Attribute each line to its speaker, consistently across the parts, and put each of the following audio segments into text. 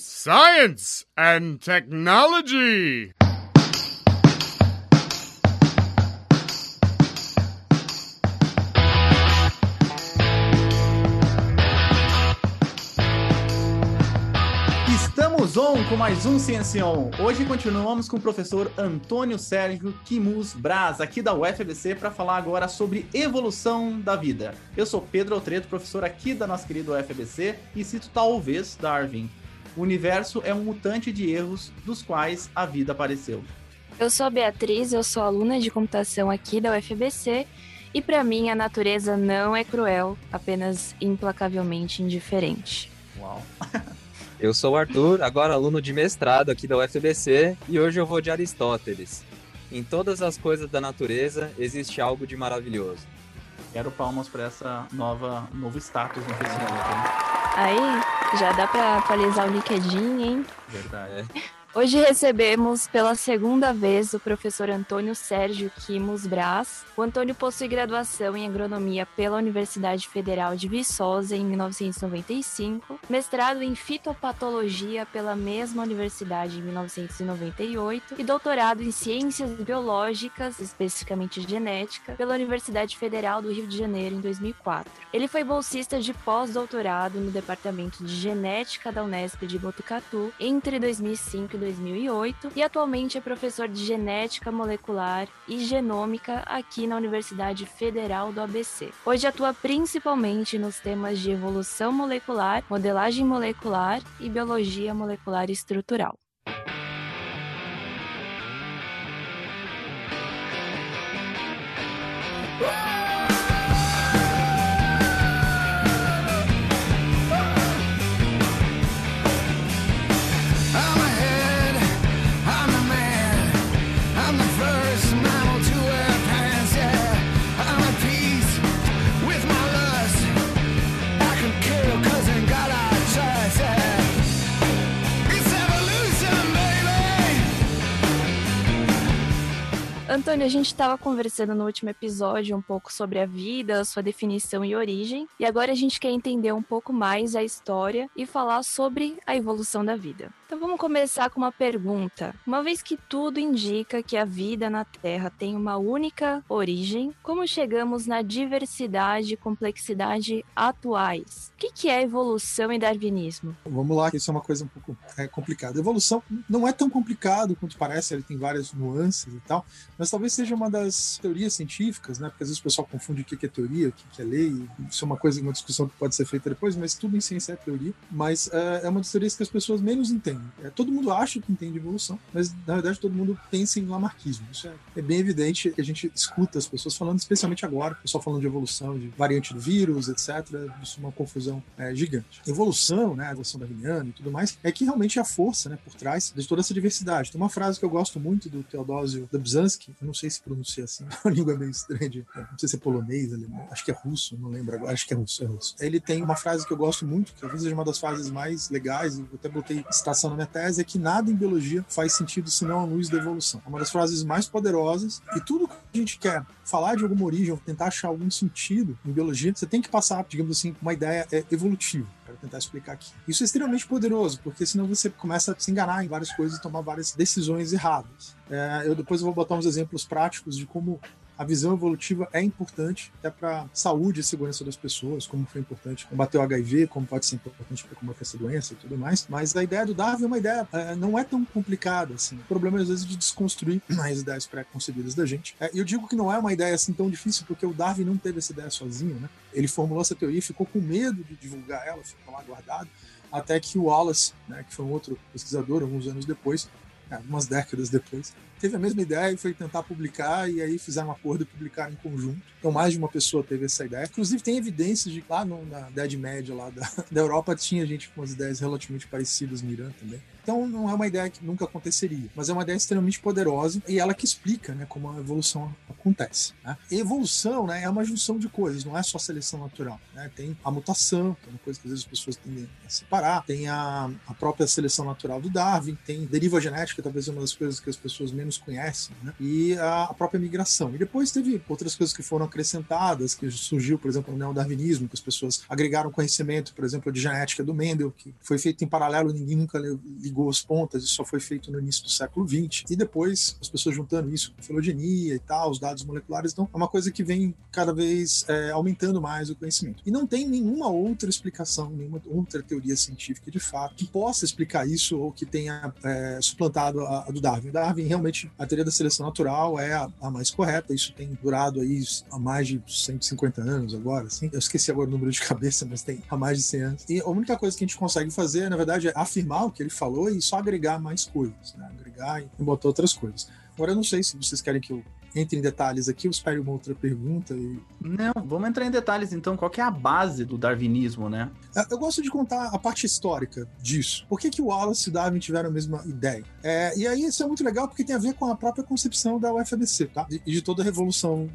Speaker 1: Science and Technology.
Speaker 2: Estamos on com mais um Ciência On. Hoje continuamos com o professor Antônio Sérgio Quimus Braz, aqui da UFBC, para falar agora sobre evolução da vida. Eu sou Pedro Altreto, professor aqui da nossa querida UFBC, e cito talvez Darwin. O universo é um mutante de erros dos quais a vida apareceu.
Speaker 3: Eu sou a Beatriz, eu sou aluna de computação aqui da UFBC e para mim a natureza não é cruel, apenas implacavelmente indiferente.
Speaker 2: Uau.
Speaker 4: Eu sou o Arthur, agora aluno de mestrado aqui da UFBC e hoje eu vou de Aristóteles. Em todas as coisas da natureza existe algo de maravilhoso.
Speaker 2: Quero palmas para essa nova novo status no Facebook.
Speaker 3: Aí, já dá para atualizar o LinkedIn, hein?
Speaker 2: Verdade.
Speaker 3: Hoje recebemos pela segunda vez o professor Antônio Sérgio Quimos Braz. O Antônio possui graduação em agronomia pela Universidade Federal de Viçosa em 1995, mestrado em fitopatologia pela mesma universidade em 1998 e doutorado em ciências biológicas, especificamente genética, pela Universidade Federal do Rio de Janeiro em 2004. Ele foi bolsista de pós-doutorado no departamento de genética da Unesp de Botucatu entre 2005 e 2008 e atualmente é professor de genética molecular e genômica aqui na Universidade Federal do ABC. Hoje atua principalmente nos temas de evolução molecular, modelagem molecular e biologia molecular estrutural.
Speaker 5: I'm
Speaker 3: Antônio, a gente estava conversando no último episódio um pouco sobre a vida, sua definição e origem, e agora a gente quer entender um pouco mais a história e falar sobre a evolução da vida. Então vamos começar com uma pergunta. Uma vez que tudo indica que a vida na Terra tem uma única origem, como chegamos na diversidade e complexidade atuais? O que, é evolução e darwinismo?
Speaker 6: Vamos lá, isso é uma coisa um pouco é, complicada. Evolução não é tão complicado quanto parece, ele tem várias nuances e tal, mas talvez seja uma das teorias científicas, né? Porque às vezes o pessoal confunde o que é teoria, o que é lei, isso é uma coisa, uma discussão que pode ser feita depois, mas tudo em ciência é teoria. Mas é, é uma das teorias que as pessoas menos entendem. É, todo mundo acha que entende evolução, mas na verdade todo mundo pensa em lamarquismo. Isso é, é bem evidente que a gente escuta as pessoas falando, especialmente agora, o pessoal falando de evolução, de variante do vírus, etc. Isso é uma confusão é, gigante. Evolução, né, a evolução darwiniana e tudo mais, é que realmente é a força, né, por trás de toda essa diversidade. Tem uma frase que eu gosto muito do Teodósio Dobzhansky, eu não sei se pronuncia assim, é uma língua meio estranha, de, não sei se é polonês, alemão, acho que é russo, não lembro agora, acho que é russo, é russo. Ele tem uma frase que eu gosto muito, que talvez seja uma das frases mais legais, eu até botei citação na minha tese, é que nada em biologia faz sentido senão a luz da evolução. É uma das frases mais poderosas e tudo que a gente quer falar de alguma origem ou tentar achar algum sentido em biologia, você tem que passar, digamos assim, uma ideia é, evolutiva para tentar explicar aqui. Isso é extremamente poderoso, porque senão você começa a se enganar em várias coisas e tomar várias decisões erradas. É, eu depois vou botar uns exemplos práticos de como a visão evolutiva é importante até para saúde e segurança das pessoas, como foi importante combater o HIV, como pode ser importante para combater essa doença e tudo mais. Mas a ideia do Darwin é uma ideia é, não é tão complicada assim. O problema é às vezes de desconstruir as ideias pré-concebidas da gente. É, eu digo que não é uma ideia assim tão difícil porque o Darwin não teve essa ideia sozinho, né? Ele formulou essa teoria, ficou com medo de divulgar ela, ficou lá guardado, até que o Wallace, né, que foi um outro pesquisador, alguns anos depois, algumas décadas depois, teve a mesma ideia e foi tentar publicar, e aí fizeram um acordo e publicaram em conjunto. Então, mais de uma pessoa teve essa ideia. Inclusive, tem evidências de lá no, na Idade Média lá da, da Europa tinha gente com as ideias relativamente parecidas no Irã também. Então, não é uma ideia que nunca aconteceria, mas é uma ideia extremamente poderosa e ela que explica né, como a evolução acontece. Né? evolução né, é uma junção de coisas, não é só seleção natural. Né? Tem a mutação, que é uma coisa que às vezes as pessoas tendem a separar, tem a, a própria seleção natural do Darwin, tem deriva genética, talvez uma das coisas que as pessoas menos menos conhecem, né? e a, própria migração. E depois teve outras coisas que foram acrescentadas, que surgiu, por exemplo, no neodarwinismo, que as pessoas agregaram conhecimento, por exemplo, de genética do Mendel, que foi feito em paralelo, ninguém nunca ligou as pontas, isso só foi feito no início do século XX. E depois, as pessoas juntando isso com filogenia e tal, os dados moleculares, então é uma coisa que vem cada vez é, aumentando mais o conhecimento. E não tem nenhuma outra explicação, nenhuma outra teoria científica de fato que possa explicar isso ou que tenha é, suplantado a, a, do Darwin. Darwin, realmente, a teoria da seleção natural é a, a, mais correta, isso tem durado aí há mais de 150 anos agora, assim. Eu esqueci agora o número de cabeça, mas tem há mais de 100 anos. E a única coisa que a gente consegue fazer, na verdade, é afirmar o que ele falou e só agregar mais coisas, né? Agregar e botar outras coisas. Agora, eu não sei se vocês querem que eu entre em detalhes aqui, eu espero uma outra pergunta. E...
Speaker 2: Não, vamos entrar em detalhes então. Qual é a base do darwinismo, né?
Speaker 6: É, eu gosto de contar a parte histórica disso. Por que, que o Wallace e Darwin tiveram a mesma ideia? É, e aí isso é muito legal porque tem a ver com a própria concepção da UFABC, tá? E de, de, toda a revolução,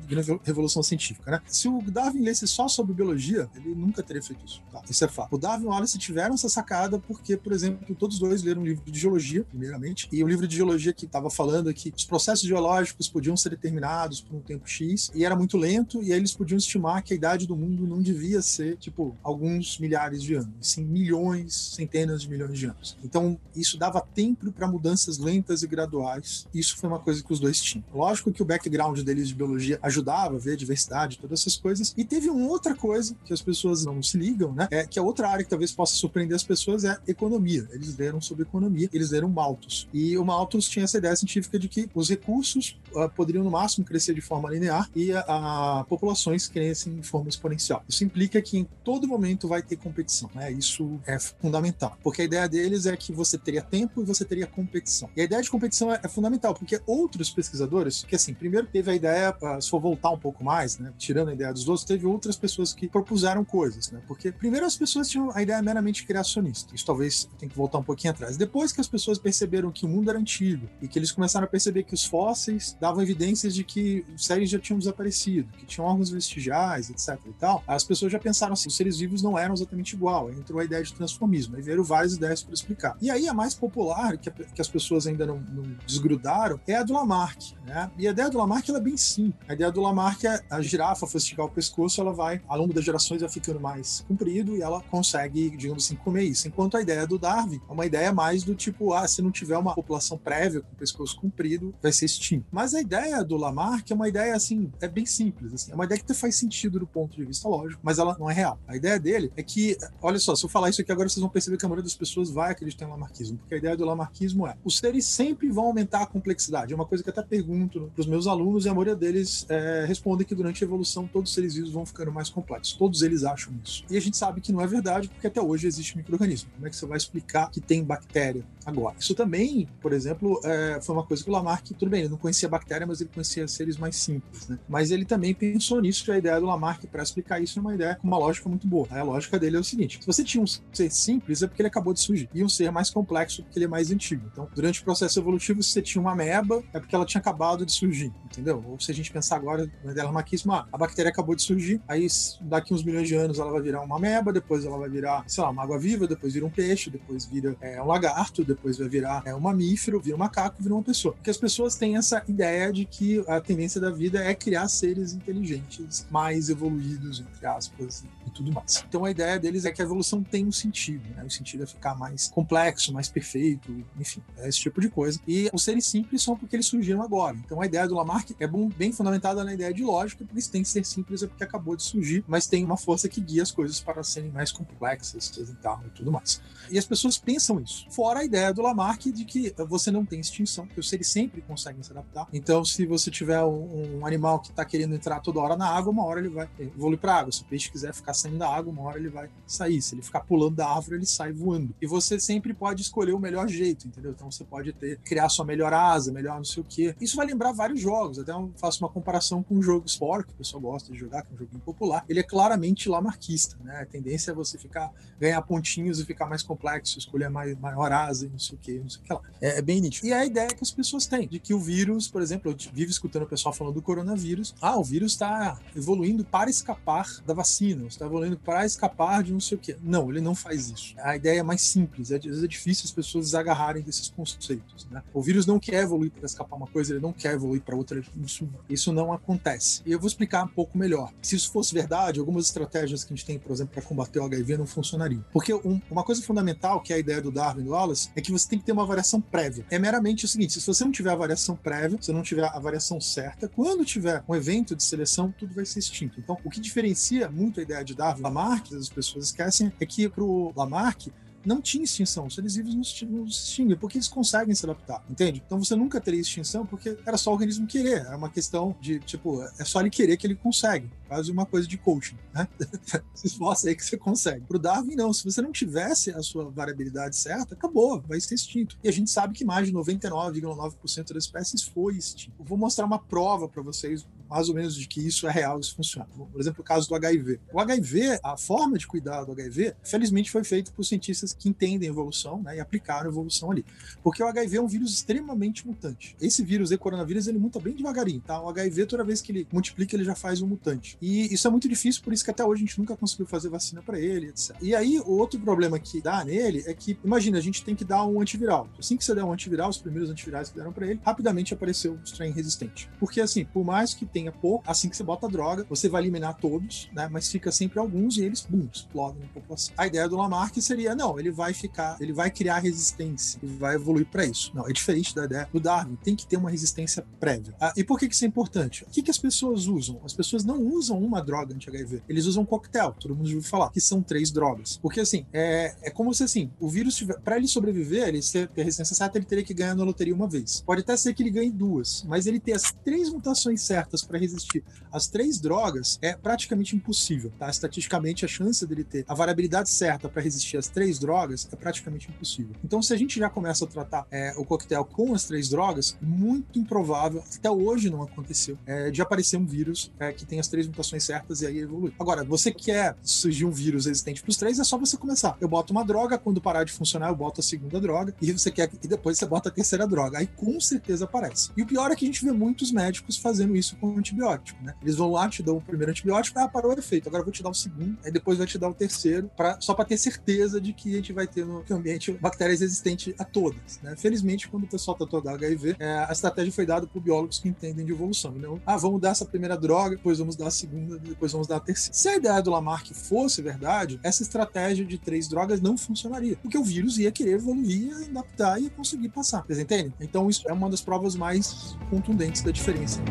Speaker 6: revolução científica, né? Se o Darwin lesse só sobre biologia, ele nunca teria feito isso, tá? Isso é fato. O Darwin e o Wallace tiveram essa sacada porque, por exemplo, todos dois leram um livro de geologia, primeiramente, e o livro de geologia que estava falando que os processos geológicos podiam ser determinados por um tempo X e era muito lento, e aí eles podiam estimar que a idade do mundo não devia ser, tipo, alguns milhares de anos, sim milhões, centenas de milhões de anos. Então, isso dava tempo para mudanças lentas e graduais. Isso foi uma coisa que os dois tinham. Lógico que o background deles de biologia ajudava a ver a diversidade, todas essas coisas. E teve uma outra coisa que as pessoas não se ligam, né? É que a outra área que talvez possa surpreender as pessoas é economia. Eles leram sobre economia, eles leram Malthus. E o Malthus tinha essa ideia científica de que os recursos uh, poderiam máximo crescer de forma linear e a, a, populações crescem em forma exponencial. Isso implica que em todo momento vai ter competição, né? Isso é fundamental, porque a ideia deles é que você teria tempo e você teria competição. E a ideia de competição é, é fundamental, porque outros pesquisadores, que assim, primeiro teve a ideia, uh, se for voltar um pouco mais, né, tirando a ideia dos outros, teve outras pessoas que propuseram coisas, né? Porque primeiro as pessoas tinham a ideia meramente criacionista. Isso talvez tem que voltar um pouquinho atrás. Depois que as pessoas perceberam que o mundo era antigo e que eles começaram a perceber que os fósseis davam de que os seres já tinham desaparecido, que tinham órgãos vestigiais, etc e tal, as pessoas já pensaram assim, os seres vivos não eram exatamente igual. Entrou a ideia de transformismo. Aí vieram várias ideias para explicar. E aí a mais popular, que, a, que as pessoas ainda não, não, desgrudaram, é a do Lamarck. Né? E a ideia do Lamarck ela é bem simples. A ideia do Lamarck é a girafa for esticar o pescoço, ela vai, ao longo das gerações, vai ficando mais comprido e ela consegue, digamos assim, comer isso. Enquanto a ideia do Darwin é uma ideia mais do tipo, ah, se não tiver uma população prévia com o pescoço comprido, vai ser extinto. Mas a ideia do Lamarck é uma ideia, assim, é bem simples. Assim, é uma ideia que faz sentido do ponto de vista lógico, mas ela não é real. A ideia dele é que, olha só, se eu falar isso aqui agora, vocês vão perceber que a maioria das pessoas vai acreditar em Lamarckismo, porque a ideia do Lamarckismo é os seres sempre vão aumentar a complexidade. É uma coisa que eu até pergunto para os meus alunos e a maioria deles é, que durante a evolução todos os seres vivos vão ficando mais complexos. Todos eles acham isso. E a gente sabe que não é verdade, porque até hoje existe microorganismo. Como é que você vai explicar que tem bactéria agora? Isso também, por exemplo, é, foi uma coisa que o Lamarck, tudo bem, ele não conhecia bactéria, mas ele conhecia seres mais simples, né? Mas ele também pensou nisso, e a ideia do Lamarck para explicar isso é uma ideia com uma lógica muito boa. A lógica dele é o seguinte: se você tinha um ser simples, é porque ele acabou de surgir, e um ser mais complexo, porque ele é mais antigo. Então, durante o processo evolutivo, se você tinha uma ameba, é porque ela tinha acabado de surgir, entendeu? Ou se a gente pensar agora no lamarquismo, ah, a bactéria acabou de surgir, aí daqui uns milhões de anos ela vai virar uma ameba, depois ela vai virar, sei lá, uma água viva, depois vira um peixe, depois vira é, um lagarto, depois vai virar é, um mamífero, vira um macaco, vira uma pessoa. Porque as pessoas têm essa ideia de que a tendência da vida é criar seres inteligentes, mais evoluídos, entre aspas, e tudo mais. Então a ideia deles é que a evolução tem um sentido, né? O sentido é ficar mais complexo, mais perfeito, enfim, é esse tipo de coisa. E os seres simples são porque eles surgiram agora. Então a ideia do Lamarck é bem fundamentada na ideia de lógica, porque eles têm que ser simples é porque acabou de surgir, mas tem uma força que guia as coisas para serem mais complexas e e tudo mais. E as pessoas pensam isso. Fora a ideia do Lamarck de que você não tem extinção, que os seres sempre conseguem se adaptar. Então, se você tiver um, um animal que está querendo entrar toda hora na água, uma hora ele vai evoluir para água. Se o peixe quiser ficar saindo da água, uma hora ele vai sair. Se ele ficar pulando da árvore, ele sai voando. E você sempre pode escolher o melhor jeito, entendeu? Então você pode ter criar sua melhor asa, melhor não sei o quê. Isso vai lembrar vários jogos. Até eu faço uma comparação com um jogo Sport, que o pessoal gosta de jogar, que é um jogo popular. Ele é claramente lamarquista, né? A tendência é você ficar ganhar pontinhos e ficar mais complexo, escolher mais, maior asa, não sei o que, não sei o que lá. É, é bem nítido. E a ideia que as pessoas têm, de que o vírus, por exemplo, eu vivo escutando o pessoal falando do coronavírus, ah, o vírus está evoluindo para escapar da vacina, está evoluindo para escapar de não sei o que. Não, ele não faz isso. A ideia é mais simples, às vezes é difícil as pessoas desagarrarem desses conceitos. Né? O vírus não quer evoluir para escapar uma coisa, ele não quer evoluir para outra. Isso, isso não acontece. E eu vou explicar um pouco melhor. Se isso fosse verdade, algumas estratégias que a gente tem, por exemplo, para combater o HIV não funcionariam. Porque um, uma coisa fundamental, que é a ideia do Darwin do Wallace, é que você tem que ter uma variação prévia. É meramente o seguinte: se você não tiver a variação prévia, se não tiver a variação certa, quando tiver um evento de seleção, tudo vai ser extinto. Então, o que diferencia muito a ideia de Darwin Lamarck, as pessoas esquecem, é que para o Lamarck, não tinha extinção. Os seres vivos não se extinguem, porque eles conseguem se adaptar, entende? Então você nunca teria extinção porque era só o organismo querer. Era uma questão de, tipo, é só ele querer que ele consegue. Quase uma coisa de coaching, né? se esforça aí que você consegue. Pro Darwin, não. Se você não tivesse a sua variabilidade certa, acabou, vai ser extinto. E a gente sabe que mais de 99,9% das espécies foi extinto. Eu vou mostrar uma prova para vocês mais ou menos de que isso é real, isso funciona. Por exemplo, o caso do HIV. O HIV, a forma de cuidar do HIV, felizmente foi feito por cientistas que entendem evolução né, e aplicaram evolução ali. Porque o HIV é um vírus extremamente mutante. Esse vírus, o coronavírus, ele muta bem devagarinho, tá? O HIV, toda vez que ele multiplica, ele já faz um mutante. E isso é muito difícil, por isso que até hoje a gente nunca conseguiu fazer vacina para ele, etc. E aí, o outro problema que dá nele é que, imagina, a gente tem que dar um antiviral. Assim que você der um antiviral, os primeiros antivirais que deram para ele, rapidamente apareceu o strain resistente. Porque, assim, por mais que tenha pouco, assim que você bota a droga, você vai eliminar todos, né? Mas fica sempre alguns e eles, bum, explodem na população. A ideia do Lamarck seria, não, ele vai ficar, ele vai criar resistência e vai evoluir para isso. Não, é diferente da ideia do Darwin, tem que ter uma resistência prévia. Ah, e por que, isso é importante? O que, que as pessoas usam? As pessoas não usam uma droga anti-HIV, eles usam um coquetel, todo mundo já ouviu falar, que são três drogas. Porque assim, é, é como se assim, o vírus para ele sobreviver, ele ter a resistência certa, ele teria que ganhar na loteria uma vez. Pode até ser que ele ganhe duas, mas ele ter as três mutações certas para resistir às três drogas é praticamente impossível, tá? Estatisticamente, a chance dele ter a variabilidade certa para resistir às três drogas é praticamente impossível. Então, se a gente já começa a tratar é, o coquetel com as três drogas, muito improvável, até hoje não aconteceu, é, de aparecer um vírus é, que tem as três mutações certas e aí evolui. Agora, você quer surgir um vírus resistente para os três, é só você começar. Eu boto uma droga, quando parar de funcionar, eu boto a segunda droga, e você quer e depois você bota a terceira droga. Aí com certeza aparece. E o pior é que a gente vê muitos médicos fazendo isso com antibiótico, né? Eles vão lá, te dão o primeiro antibiótico, ah, parou o efeito, agora eu vou te dar o segundo, aí depois vai te dar o terceiro, pra, só para ter certeza de que a gente vai ter no ambiente bactérias resistentes a todas, né? Felizmente, quando o pessoal tratou da HIV, é, a estratégia foi dada por biólogos que entendem de evolução. Não, ah, vamos dar essa primeira droga, depois vamos dar a segunda, depois vamos dar a terceira. Se a ideia do Lamarck fosse verdade, essa estratégia de três drogas não funcionaria, porque o vírus ia querer evoluir, ia adaptar e ia conseguir passar. Vocês entendem? Então, isso é uma das provas mais contundentes da diferença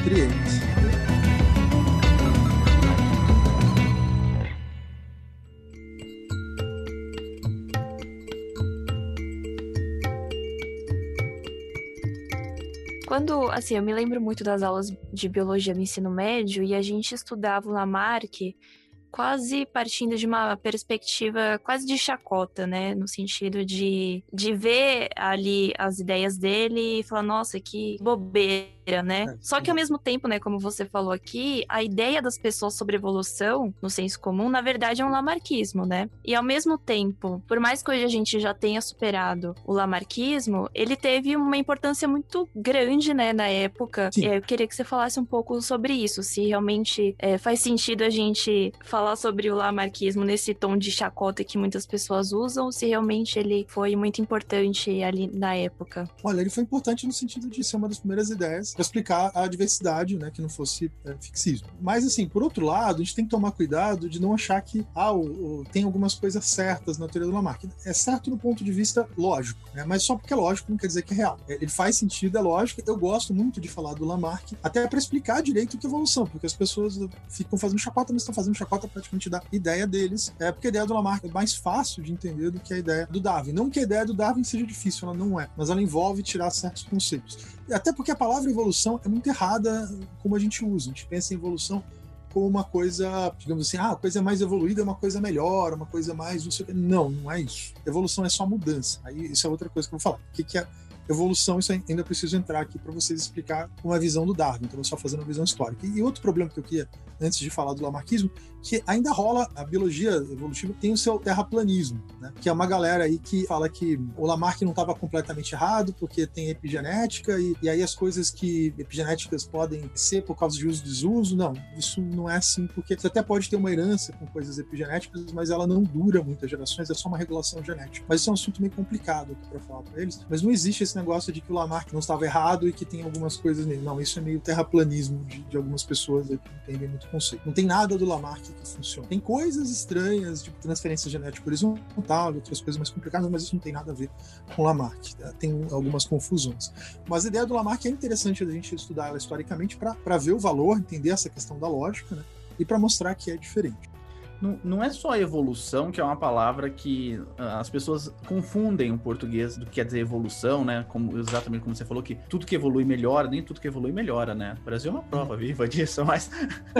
Speaker 6: entre eles.
Speaker 3: Quando, assim, eu me lembro muito das aulas de biologia no ensino médio e a gente estudava o Lamarck quase partindo de uma perspectiva quase de chacota, né? No sentido de, de ver ali as ideias dele e falar, nossa, que bobeira, né?
Speaker 6: É,
Speaker 3: Só que ao mesmo tempo, né, como você falou aqui, a ideia das pessoas sobre evolução, no senso comum, na verdade é um lamarquismo, né? E ao mesmo tempo, por mais que hoje a gente já tenha superado o lamarquismo, ele teve uma importância muito grande, né, na época.
Speaker 6: Sim.
Speaker 3: Eu queria que você falasse um pouco sobre isso, se realmente é, faz sentido a gente falar sobre o lamarquismo nesse tom de chacota que muitas pessoas usam, se realmente ele foi muito importante ali na época.
Speaker 6: Olha, ele foi importante no sentido de ser uma das primeiras ideias para explicar a diversidade, né, que não fosse é, fixismo. Mas, assim, por outro lado, a gente tem que tomar cuidado de não achar que ah, o, o- tem algumas coisas certas na teoria do Lamarck. É certo no ponto de vista lógico, né, mas só porque é lógico não quer dizer que é real. É, Ele faz sentido, é lógico. Eu gosto muito de falar do Lamarck, até para explicar direito o que é evolução, porque as pessoas ficam fazendo chacota, mas estão fazendo chacota praticamente da ideia deles. É porque a ideia do Lamarck é mais fácil de entender do que a ideia do Darwin. Não que a ideia do Darwin seja difícil, ela não é, mas ela envolve tirar certos conceitos. Até porque a palavra evolução é muito errada como a gente usa. A gente pensa em evolução como uma coisa, digamos assim, ah, a coisa mais evoluída é uma coisa melhor, uma coisa mais não sei. Não, não é isso. Evolução é só mudança. Aí isso é outra coisa que eu vou falar. O que, que é evolução? Isso ainda preciso entrar aqui para vocês explicar uma visão do Darwin. Então, eu só fazendo uma visão histórica. E outro problema que eu queria, antes de falar do lamarquismo, que ainda rola, a biologia evolutiva tem o seu terraplanismo, né? que é uma galera aí que fala que o Lamarck não estava completamente errado, porque tem epigenética, e, e aí as coisas que epigenéticas podem ser por causa de uso e desuso, não, isso não é assim, porque você até pode ter uma herança com coisas epigenéticas, mas ela não dura muitas gerações, é só uma regulação genética. Mas isso é um assunto meio complicado para falar para eles, mas não existe esse negócio de que o Lamarck não estava errado e que tem algumas coisas nele. Não, isso é meio terraplanismo de, de algumas pessoas que entendem muito o conceito. Não tem nada do Lamarck que funciona. Tem coisas estranhas, tipo transferência genética horizontal e outras coisas mais complicadas, mas isso não tem nada a ver com Lamarck. tá? Tem algumas confusões. Mas a ideia do Lamarck é interessante a gente estudar ela historicamente para ver o valor, entender essa questão da lógica, né? E para mostrar que é diferente.
Speaker 2: Não, não é só evolução, que é uma palavra que ah, as pessoas confundem o português do que quer dizer evolução, né? Como, exatamente como você falou, que tudo que evolui melhora, nem tudo que evolui melhora, né? O Brasil é uma prova viva disso, mas.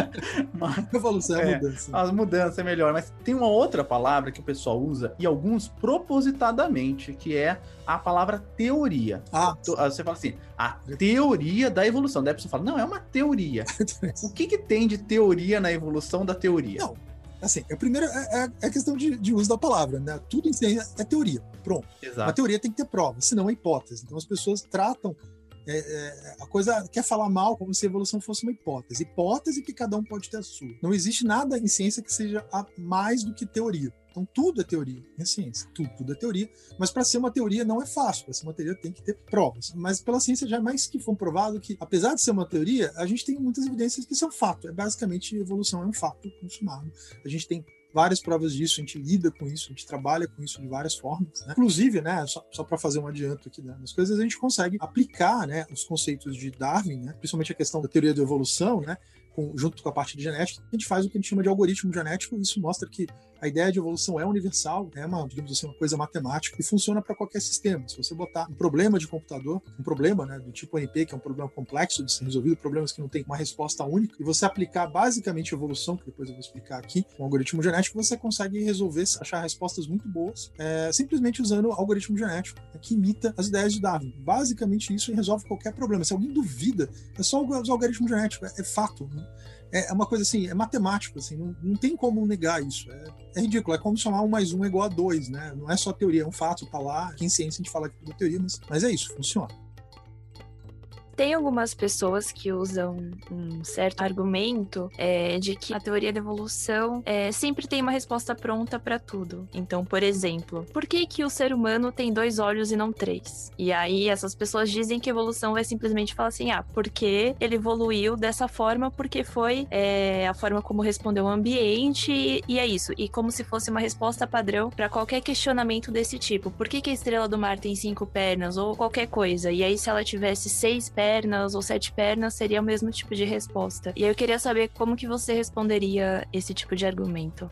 Speaker 2: mas
Speaker 6: Evolução é,
Speaker 2: É,
Speaker 6: mudança.
Speaker 2: as mudanças é melhor. Mas tem uma outra palavra que o pessoal usa, e alguns propositadamente, que é a palavra teoria.
Speaker 6: Ah,
Speaker 2: ah, Você fala assim, a teoria da evolução. Daí a pessoa fala, não, é uma teoria. O que, que tem de teoria na evolução da teoria?
Speaker 6: Não. Assim, é primeiro é, é, é questão de, de uso da palavra, né? Tudo em ciência é teoria. Pronto. A
Speaker 2: Exato.
Speaker 6: teoria tem que ter prova, senão é hipótese. Então as pessoas tratam é, é, a coisa quer falar mal como se a evolução fosse uma hipótese. Hipótese que cada um pode ter a sua. Não existe nada em ciência que seja a mais do que teoria. Então tudo é teoria em ciência, tudo, tudo é teoria. Mas para ser uma teoria não é fácil. Para ser uma teoria tem que ter provas. Mas pela ciência já é mais que comprovado que, apesar de ser uma teoria, a gente tem muitas evidências que isso é fato. É basicamente evolução é um fato consumado. A gente tem várias provas disso, a gente lida com isso, a gente trabalha com isso de várias formas. Né? Inclusive, né, só, só para fazer um adianto aqui né, nas coisas, a gente consegue aplicar né, os conceitos de Darwin, né, principalmente a questão da teoria da evolução, né, com, junto com a parte de genética, a gente faz o que a gente chama de algoritmo genético, e isso mostra que a ideia de evolução é universal, é uma, digamos assim, uma coisa matemática e funciona para qualquer sistema. Se você botar um problema de computador, um problema né, do tipo NP, que é um problema complexo de ser resolvido, problemas que não tem uma resposta única, e você aplicar basicamente evolução, que depois eu vou explicar aqui, um algoritmo genético, você consegue resolver, achar respostas muito boas, é, simplesmente usando algoritmo genético, né, que imita as ideias de Darwin. Basicamente isso resolve qualquer problema. Se alguém duvida, é só o algoritmo genético, é, é fato. Né? é uma coisa assim, é matemático, assim, não, não tem como negar isso. É, é, ridículo, é como chamar um mais um é igual a dois, né? Não é só teoria, é um fato, tá lá. Aqui em ciência a gente fala é teoria, mas, mas é isso, funciona.
Speaker 3: Tem algumas pessoas que usam um certo argumento é, de que a teoria da evolução é, sempre tem uma resposta pronta para tudo. Então, por exemplo, por que, que o ser humano tem dois olhos e não três? E aí essas pessoas dizem que a evolução vai simplesmente falar assim: ah, porque ele evoluiu dessa forma, porque foi é, a forma como respondeu o ambiente, e, e é isso. E como se fosse uma resposta padrão para qualquer questionamento desse tipo. Por que, que a estrela do mar tem cinco pernas? Ou qualquer coisa. E aí, se ela tivesse seis pernas, pernas ou sete pernas seria o mesmo tipo de resposta. E eu queria saber como que você responderia esse tipo de argumento.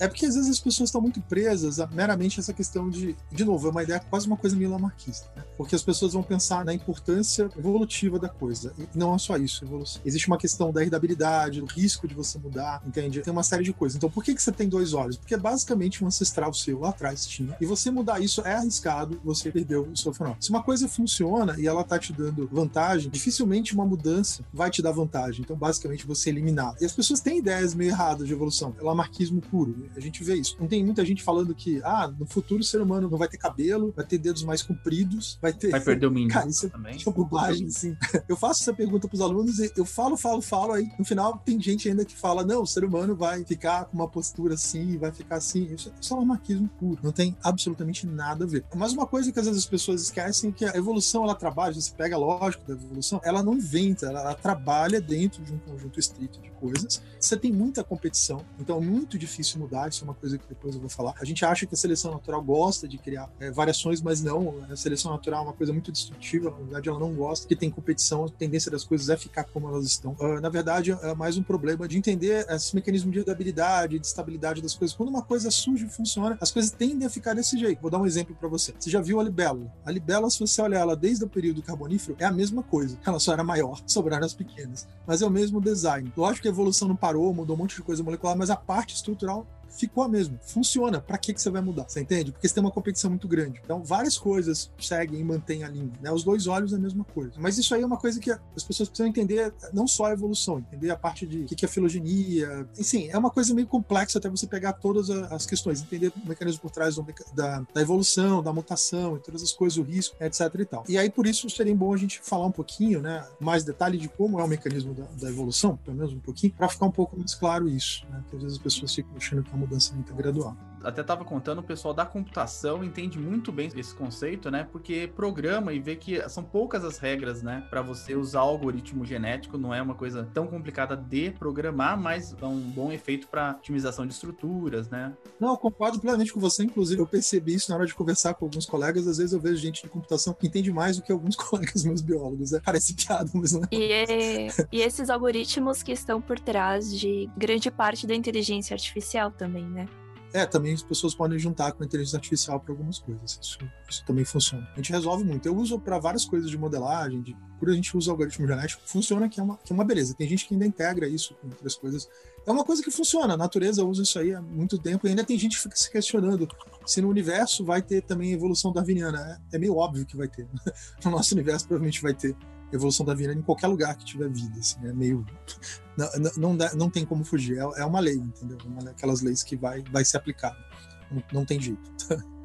Speaker 6: É porque às vezes as pessoas estão muito presas a meramente essa questão de. De novo, é uma ideia quase uma coisa meio lamarquista. Né? Porque as pessoas vão pensar na importância evolutiva da coisa. E não é só isso, evolução. Existe uma questão da herdabilidade, do risco de você mudar, entende? Tem uma série de coisas. Então por que, que você tem dois olhos? Porque basicamente um ancestral seu lá atrás tinha. E você mudar isso é arriscado, você perdeu o seu fenômeno. Se uma coisa funciona e ela tá te dando vantagem, dificilmente uma mudança vai te dar vantagem. Então basicamente você eliminar. E as pessoas têm ideias meio erradas de evolução. É lamarquismo puro. A gente vê isso. Não tem muita gente falando que, ah, no futuro o ser humano não vai ter cabelo, vai ter dedos mais compridos, vai ter.
Speaker 2: Vai perder o mindinho
Speaker 6: Cara, isso é
Speaker 2: também.
Speaker 6: uma bobagem, assim. Eu faço essa pergunta pros alunos e eu falo, falo, falo, aí no final tem gente ainda que fala, não, o ser humano vai ficar com uma postura assim, vai ficar assim. Isso, é um marquismo puro. Não tem absolutamente nada a ver. Mas uma coisa que às vezes as pessoas esquecem é que a evolução, ela trabalha, você pega a lógica da evolução, ela não inventa, ela, ela trabalha dentro de um conjunto estrito de coisas. Você tem muita competição, então é muito difícil mudar, isso é uma coisa que depois eu vou falar. A gente acha que a seleção natural gosta de criar é, variações, mas não. A seleção natural é uma coisa muito destrutiva, na verdade ela não gosta, que tem competição, a tendência das coisas é ficar como elas estão. Uh, na verdade, é mais um problema de entender esse mecanismo de habilidade, de estabilidade das coisas. Quando uma coisa surge e funciona, as coisas tendem a ficar desse jeito. Vou dar um exemplo para você. Você já viu a libélula? A libélula, se você olhar ela desde o período carbonífero, é a mesma coisa. Ela só era maior, sobraram as pequenas. Mas é o mesmo design. Lógico que a evolução não parou, mudou um monte de coisa molecular, mas a parte estrutural ficou a mesma. Funciona. Para que, que você vai mudar? Você entende? Porque você tem uma competição muito grande. Então, várias coisas seguem e mantêm a linha. Né? Os dois olhos é a mesma coisa. Mas isso aí é uma coisa que as pessoas precisam entender, não só a evolução, entender a parte de o que é filogenia. Enfim, é uma coisa meio complexa até você pegar todas as questões, entender o mecanismo por trás da, da evolução, da mutação e todas as coisas, o risco, etc e tal. E aí, por isso, seria bom a gente falar um pouquinho, né, mais detalhe de como é o mecanismo da, da evolução, pelo menos um pouquinho, para ficar um pouco mais claro isso, né? Às vezes as pessoas ficam achando que a mudança muito gradual
Speaker 2: até estava contando, o pessoal da computação entende muito bem esse conceito, né? Porque programa e vê que são poucas as regras, né? Para você usar o algoritmo genético, não é uma coisa tão complicada de programar, mas dá um bom efeito para otimização de estruturas, né?
Speaker 6: Não, eu concordo plenamente com você. Inclusive, eu percebi isso na hora de conversar com alguns colegas. Às vezes eu vejo gente de computação que entende mais do que alguns colegas meus biólogos. Né? Parece piada, mas não é.
Speaker 3: E, é, e esses algoritmos que estão por trás de grande parte da inteligência artificial também, né?
Speaker 6: É, também as pessoas podem juntar com a inteligência artificial para algumas coisas. Isso, isso, também funciona. A gente resolve muito. Eu uso para várias coisas de modelagem, de, por a gente usa algoritmo genético, funciona que é, uma, que é uma beleza. Tem gente que ainda integra isso com outras coisas. É uma coisa que funciona. A natureza usa isso aí há muito tempo e ainda tem gente que fica se questionando se no universo vai ter também evolução darwiniana. É, é meio óbvio que vai ter. No nosso universo provavelmente vai ter evolução da vida em qualquer lugar que tiver vida, assim, é meio não, não, não, não tem como fugir, é, é uma lei, entendeu? É uma, aquelas leis que vai, vai ser aplicada, não, não tem jeito.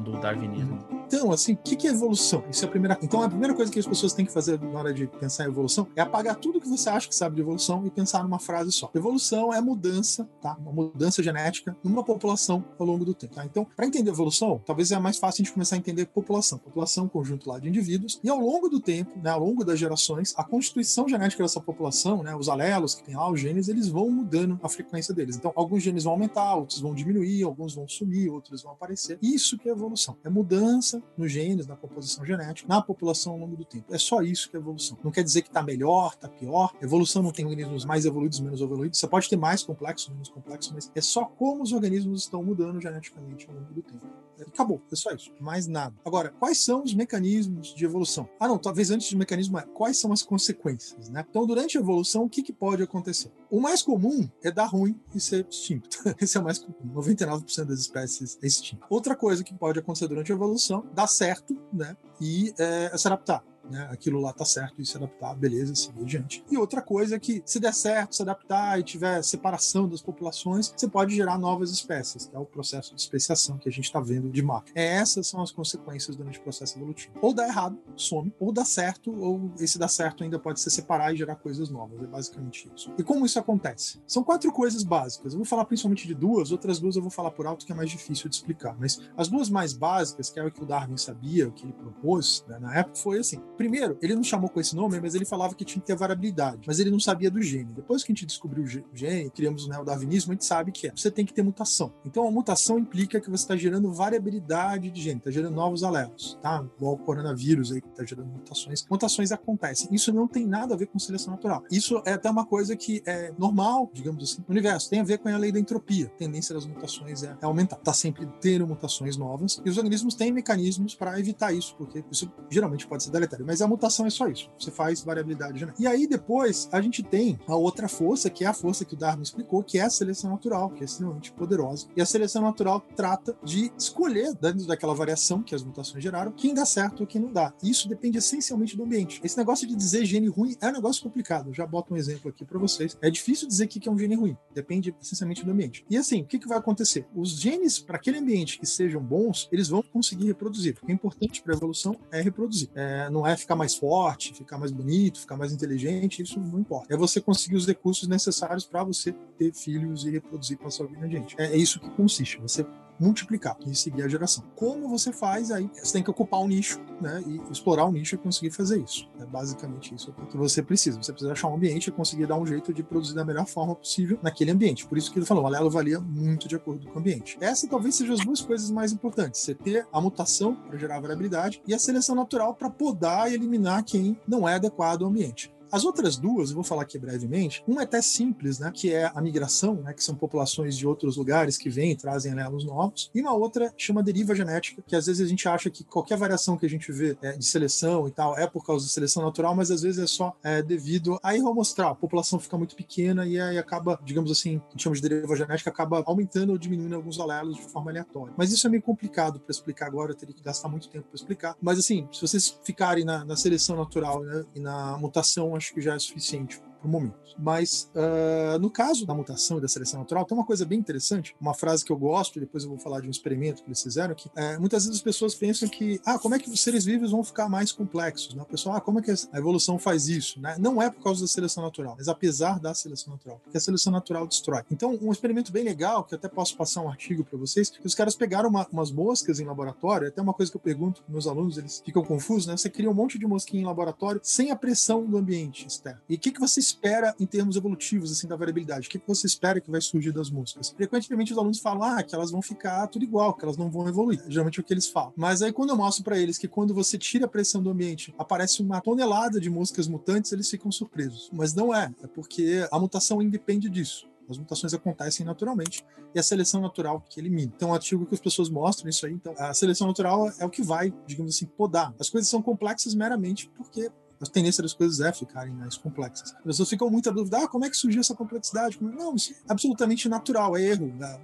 Speaker 2: do darwinismo.
Speaker 6: Então, assim, o que, que é evolução? Isso é a primeira. Então, a primeira coisa que as pessoas têm que fazer na hora de pensar em evolução é apagar tudo que você acha que sabe de evolução e pensar numa frase só. Evolução é mudança, tá? Uma mudança genética numa população ao longo do tempo. Tá? Então, para entender evolução, talvez é mais fácil a gente começar a entender população. População, conjunto lá de indivíduos. E ao longo do tempo, né, ao longo das gerações, a constituição genética dessa população, né, os alelos que tem lá, os genes, eles vão mudando a frequência deles. Então, alguns genes vão aumentar, outros vão diminuir, alguns vão sumir, outros vão aparecer. Isso que é evolução. É mudança nos genes, na composição genética, na população ao longo do tempo. É só isso que é evolução. Não quer dizer que está melhor, está pior. Evolução não tem organismos mais evoluídos, menos evoluídos. Você pode ter mais complexos, menos complexos, mas é só como os organismos estão mudando geneticamente ao longo do tempo. Acabou, é só isso, mais nada. Agora, quais são os mecanismos de evolução? Ah, não, talvez antes do mecanismo é quais são as consequências, né? Então, durante a evolução, o que, que pode acontecer? O mais comum é dar ruim e ser extinto. Esse é o mais comum. 99% das espécies é extinto. Outra coisa que pode acontecer durante a evolução, dar certo, né? E é, se adaptar né? Aquilo lá tá certo e se adaptar, beleza, seguir adiante. E outra coisa é que se der certo, se adaptar e tiver separação das populações, você pode gerar novas espécies, que é o processo de especiação que a gente está vendo de máquina. É, essas são as consequências durante o processo evolutivo. Ou dá errado, some, ou dá certo, ou esse dá certo ainda pode se separar e gerar coisas novas. É basicamente isso. E como isso acontece? São quatro coisas básicas. Eu vou falar principalmente de duas, outras duas eu vou falar por alto que é mais difícil de explicar. Mas as duas mais básicas, que é o que o Darwin sabia, o que ele propôs né, na época, foi assim: Primeiro, ele não chamou com esse nome, mas ele falava que tinha que ter variabilidade, mas ele não sabia do gene. Depois que a gente descobriu o gene, criamos o neodarwinismo, a gente sabe que é. Você tem que ter mutação. Então a mutação implica que você está gerando variabilidade de gene, está gerando novos alelos, tá? Igual o coronavírus aí que está gerando mutações. Mutações acontecem. Isso não tem nada a ver com seleção natural. Isso é até uma coisa que é normal, digamos assim, no universo. Tem a ver com a lei da entropia. A tendência das mutações é, aumentar. Está sempre tendo mutações novas e os organismos têm mecanismos para evitar isso, porque isso geralmente pode ser deletério mas a mutação é só isso. Você faz variabilidade genética. E aí depois a gente tem a outra força, que é a força que o Darwin explicou, que é a seleção natural, que é extremamente poderosa. E a seleção natural trata de escolher, dentro daquela variação que as mutações geraram, quem dá certo ou quem não dá. Isso depende essencialmente do ambiente. Esse negócio de dizer gene ruim é um negócio complicado. Eu já boto um exemplo aqui para vocês. É difícil dizer que é um gene ruim. Depende essencialmente do ambiente. E assim, o que, que vai acontecer? Os genes, para aquele ambiente que sejam bons, eles vão conseguir reproduzir. O importante para a evolução é reproduzir. É, não é ficar mais forte, ficar mais bonito, ficar mais inteligente, isso não importa. É você conseguir os recursos necessários para você ter filhos e reproduzir com a sua vida adiante. É, é isso que consiste. Você multiplicar e seguir a geração. Como você faz aí? Você tem que ocupar um nicho, né? E explorar um nicho e conseguir fazer isso. É basicamente isso que você precisa. Você precisa achar um ambiente e conseguir dar um jeito de produzir da melhor forma possível naquele ambiente. Por isso que ele falou, o alelo valia muito de acordo com o ambiente. Essa talvez seja as duas coisas mais importantes: você ter a mutação para gerar variabilidade e a seleção natural para podar e eliminar quem não é adequado ao ambiente. As outras duas, eu vou falar aqui brevemente. Uma é até simples, né? Que é a migração, né? Que são populações de outros lugares que vêm e trazem alelos novos. E uma outra chama deriva genética, que às vezes a gente acha que qualquer variação que a gente vê é, de seleção e tal é por causa da seleção natural, mas às vezes é só é, devido a erro amostral. A população fica muito pequena e aí acaba, digamos assim, a gente chama de deriva genética, acaba aumentando ou diminuindo alguns alelos de forma aleatória. Mas isso é meio complicado para explicar agora, eu teria que gastar muito tempo para explicar. Mas assim, se vocês ficarem na, na seleção natural né, e na mutação, acho que já é suficiente para o momento. Mas uh, no caso da mutação e da seleção natural, tem uma coisa bem interessante, uma frase que eu gosto, depois eu vou falar de um experimento que eles fizeram, que uh, muitas vezes as pessoas pensam que, ah, como é que os seres vivos vão ficar mais complexos? Né? O pessoal, ah, como é que a evolução faz isso? Né? Não é por causa da seleção natural, mas apesar da seleção natural, porque a seleção natural destrói. Então, um experimento bem legal, que eu até posso passar um artigo para vocês, que os caras pegaram uma, umas moscas em laboratório, até uma coisa que eu pergunto meus alunos, eles ficam confusos, né? Você cria um monte de mosquinha em laboratório sem a pressão do ambiente externo. E o que, que você espera em termos evolutivos, assim, da variabilidade? O que, você espera que vai surgir das moscas? Frequentemente os alunos falam, ah, que elas vão ficar tudo igual, que elas não vão evoluir. Geralmente é o que eles falam. Mas aí quando eu mostro para eles que quando você tira a pressão do ambiente, aparece uma tonelada de moscas mutantes, eles ficam surpresos. Mas não é, é porque a mutação independe disso. As mutações acontecem naturalmente e a seleção natural que elimina. Então, o artigo que as pessoas mostram isso aí. Então, a seleção natural é o que vai, digamos assim, podar. As coisas são complexas meramente porque a tendência das coisas é ficarem mais complexas. As pessoas ficam muita dúvida, ah, como é que surgiu essa complexidade? Não, isso é absolutamente natural, é erro. A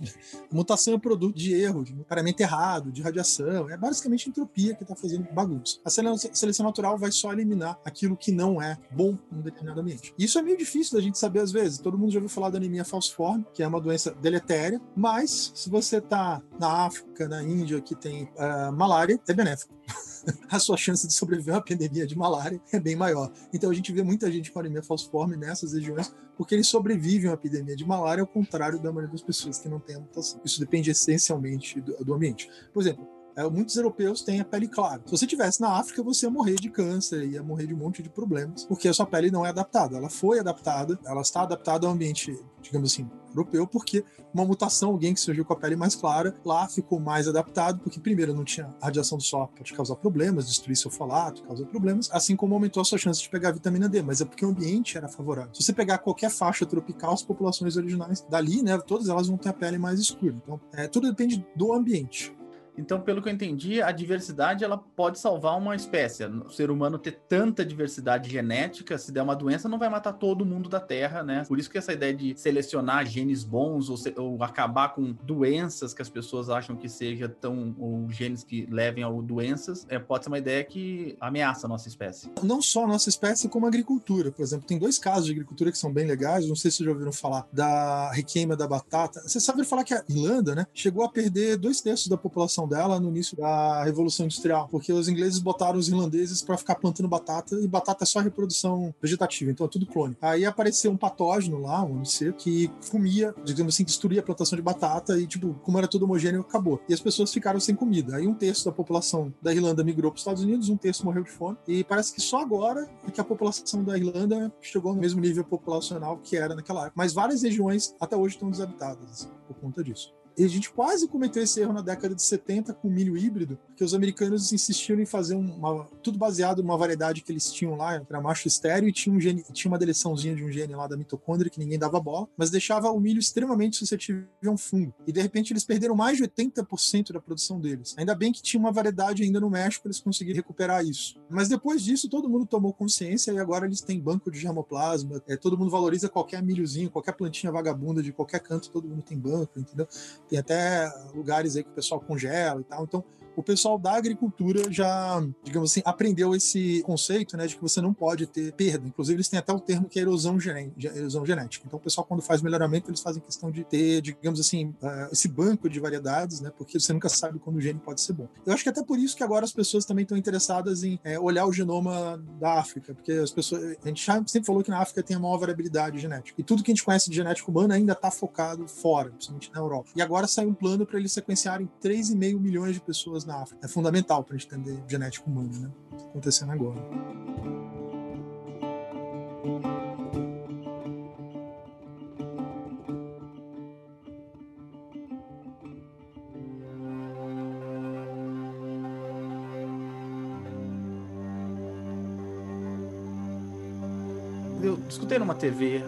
Speaker 6: mutação é produto de erro, de paramento errado, de radiação. É basicamente entropia que está fazendo bagunça. A seleção natural vai só eliminar aquilo que não é bom em um determinado ambiente. Isso é meio difícil da gente saber às vezes. Todo mundo já ouviu falar da anemia falciforme, que é uma doença deletéria, mas se você está na África, na Índia, que tem uh, malária, é benéfico. a sua chance de sobreviver a uma pandemia de malária é bem maior. Então a gente vê muita gente com anemia falciforme nessas regiões porque eles sobrevivem a uma epidemia de malária ao contrário da maioria das pessoas que não têm a mutação. Isso depende essencialmente do, do ambiente. Por exemplo, é, muitos europeus têm a pele clara. Se você tivesse na África, você ia morrer de câncer, ia morrer de um monte de problemas, porque a sua pele não é adaptada. Ela foi adaptada, ela está adaptada ao ambiente, digamos assim, europeu, porque uma mutação, alguém que surgiu com a pele mais clara, lá ficou mais adaptado, porque primeiro não tinha radiação do sol pode causar problemas, destruir seu folato, causar problemas, assim como aumentou a sua chance de pegar vitamina D, mas é porque o ambiente era favorável. Se você pegar qualquer faixa tropical, as populações originais dali, né, todas elas vão ter a pele mais escura. Então, é, tudo depende do ambiente.
Speaker 2: Então, pelo que eu entendi, a diversidade ela pode salvar uma espécie. O ser humano ter tanta diversidade genética, se der uma doença, não vai matar todo mundo da Terra, né? Por isso que essa ideia de selecionar genes bons ou, se, ou acabar com doenças que as pessoas acham que seja tão ou genes que levem a doenças, é, pode ser uma ideia que ameaça a nossa espécie.
Speaker 6: Não só a nossa espécie, como a agricultura. Por exemplo, tem dois casos de agricultura que são bem legais. Não sei se vocês já ouviram falar da requeima da batata. Você sabe falar que a Irlanda, né, chegou a perder dois terços da população dela no início da Revolução Industrial, porque os ingleses botaram os irlandeses para ficar plantando batata, e batata é só reprodução vegetativa, então é tudo clone. Aí apareceu um patógeno lá, um MC, que comia, digamos assim, destruía a plantação de batata e, tipo, como era tudo homogêneo, acabou. E as pessoas ficaram sem comida. Aí um terço da população da Irlanda migrou para os Estados Unidos, um terço morreu de fome, e parece que só agora é que a população da Irlanda chegou ao mesmo nível populacional que era naquela época. Mas várias regiões até hoje estão desabitadas assim, por conta disso. E a gente quase cometeu esse erro na década de 70 com milho híbrido, porque os americanos insistiram em fazer uma, tudo baseado numa variedade que eles tinham lá, era macho estéreo, e tinha, um gene, tinha uma deleçãozinha de um gene lá da mitocôndria que ninguém dava bola, mas deixava o milho extremamente suscetível a um fungo. E de repente eles perderam mais de 80% da produção deles. Ainda bem que tinha uma variedade ainda no México, eles conseguiram recuperar isso. Mas depois disso, todo mundo tomou consciência e agora eles têm banco de germoplasma, é, todo mundo valoriza qualquer milhozinho, qualquer plantinha vagabunda de qualquer canto, todo mundo tem banco, entendeu? Tem até lugares aí que o pessoal congela e tal. Então, o pessoal da agricultura já, digamos assim, aprendeu esse conceito, né, de que você não pode ter perda. Inclusive, eles têm até o termo que é erosão, erosão genética. Então, o pessoal, quando faz melhoramento, eles fazem questão de ter, digamos assim, uh, esse banco de variedades, né, porque você nunca sabe quando o gene pode ser bom. Eu acho que até por isso que agora as pessoas também estão interessadas em é, olhar o genoma da África, porque as pessoas, a gente sempre falou que na África tem a maior variabilidade genética. E tudo que a gente conhece de genética humana ainda está focado fora, principalmente na Europa. E agora sai um plano para eles sequenciarem 3,5 milhões de pessoas na África. É fundamental para a gente entender genética humana, né? Acontecendo agora.
Speaker 2: Eu escutei numa TV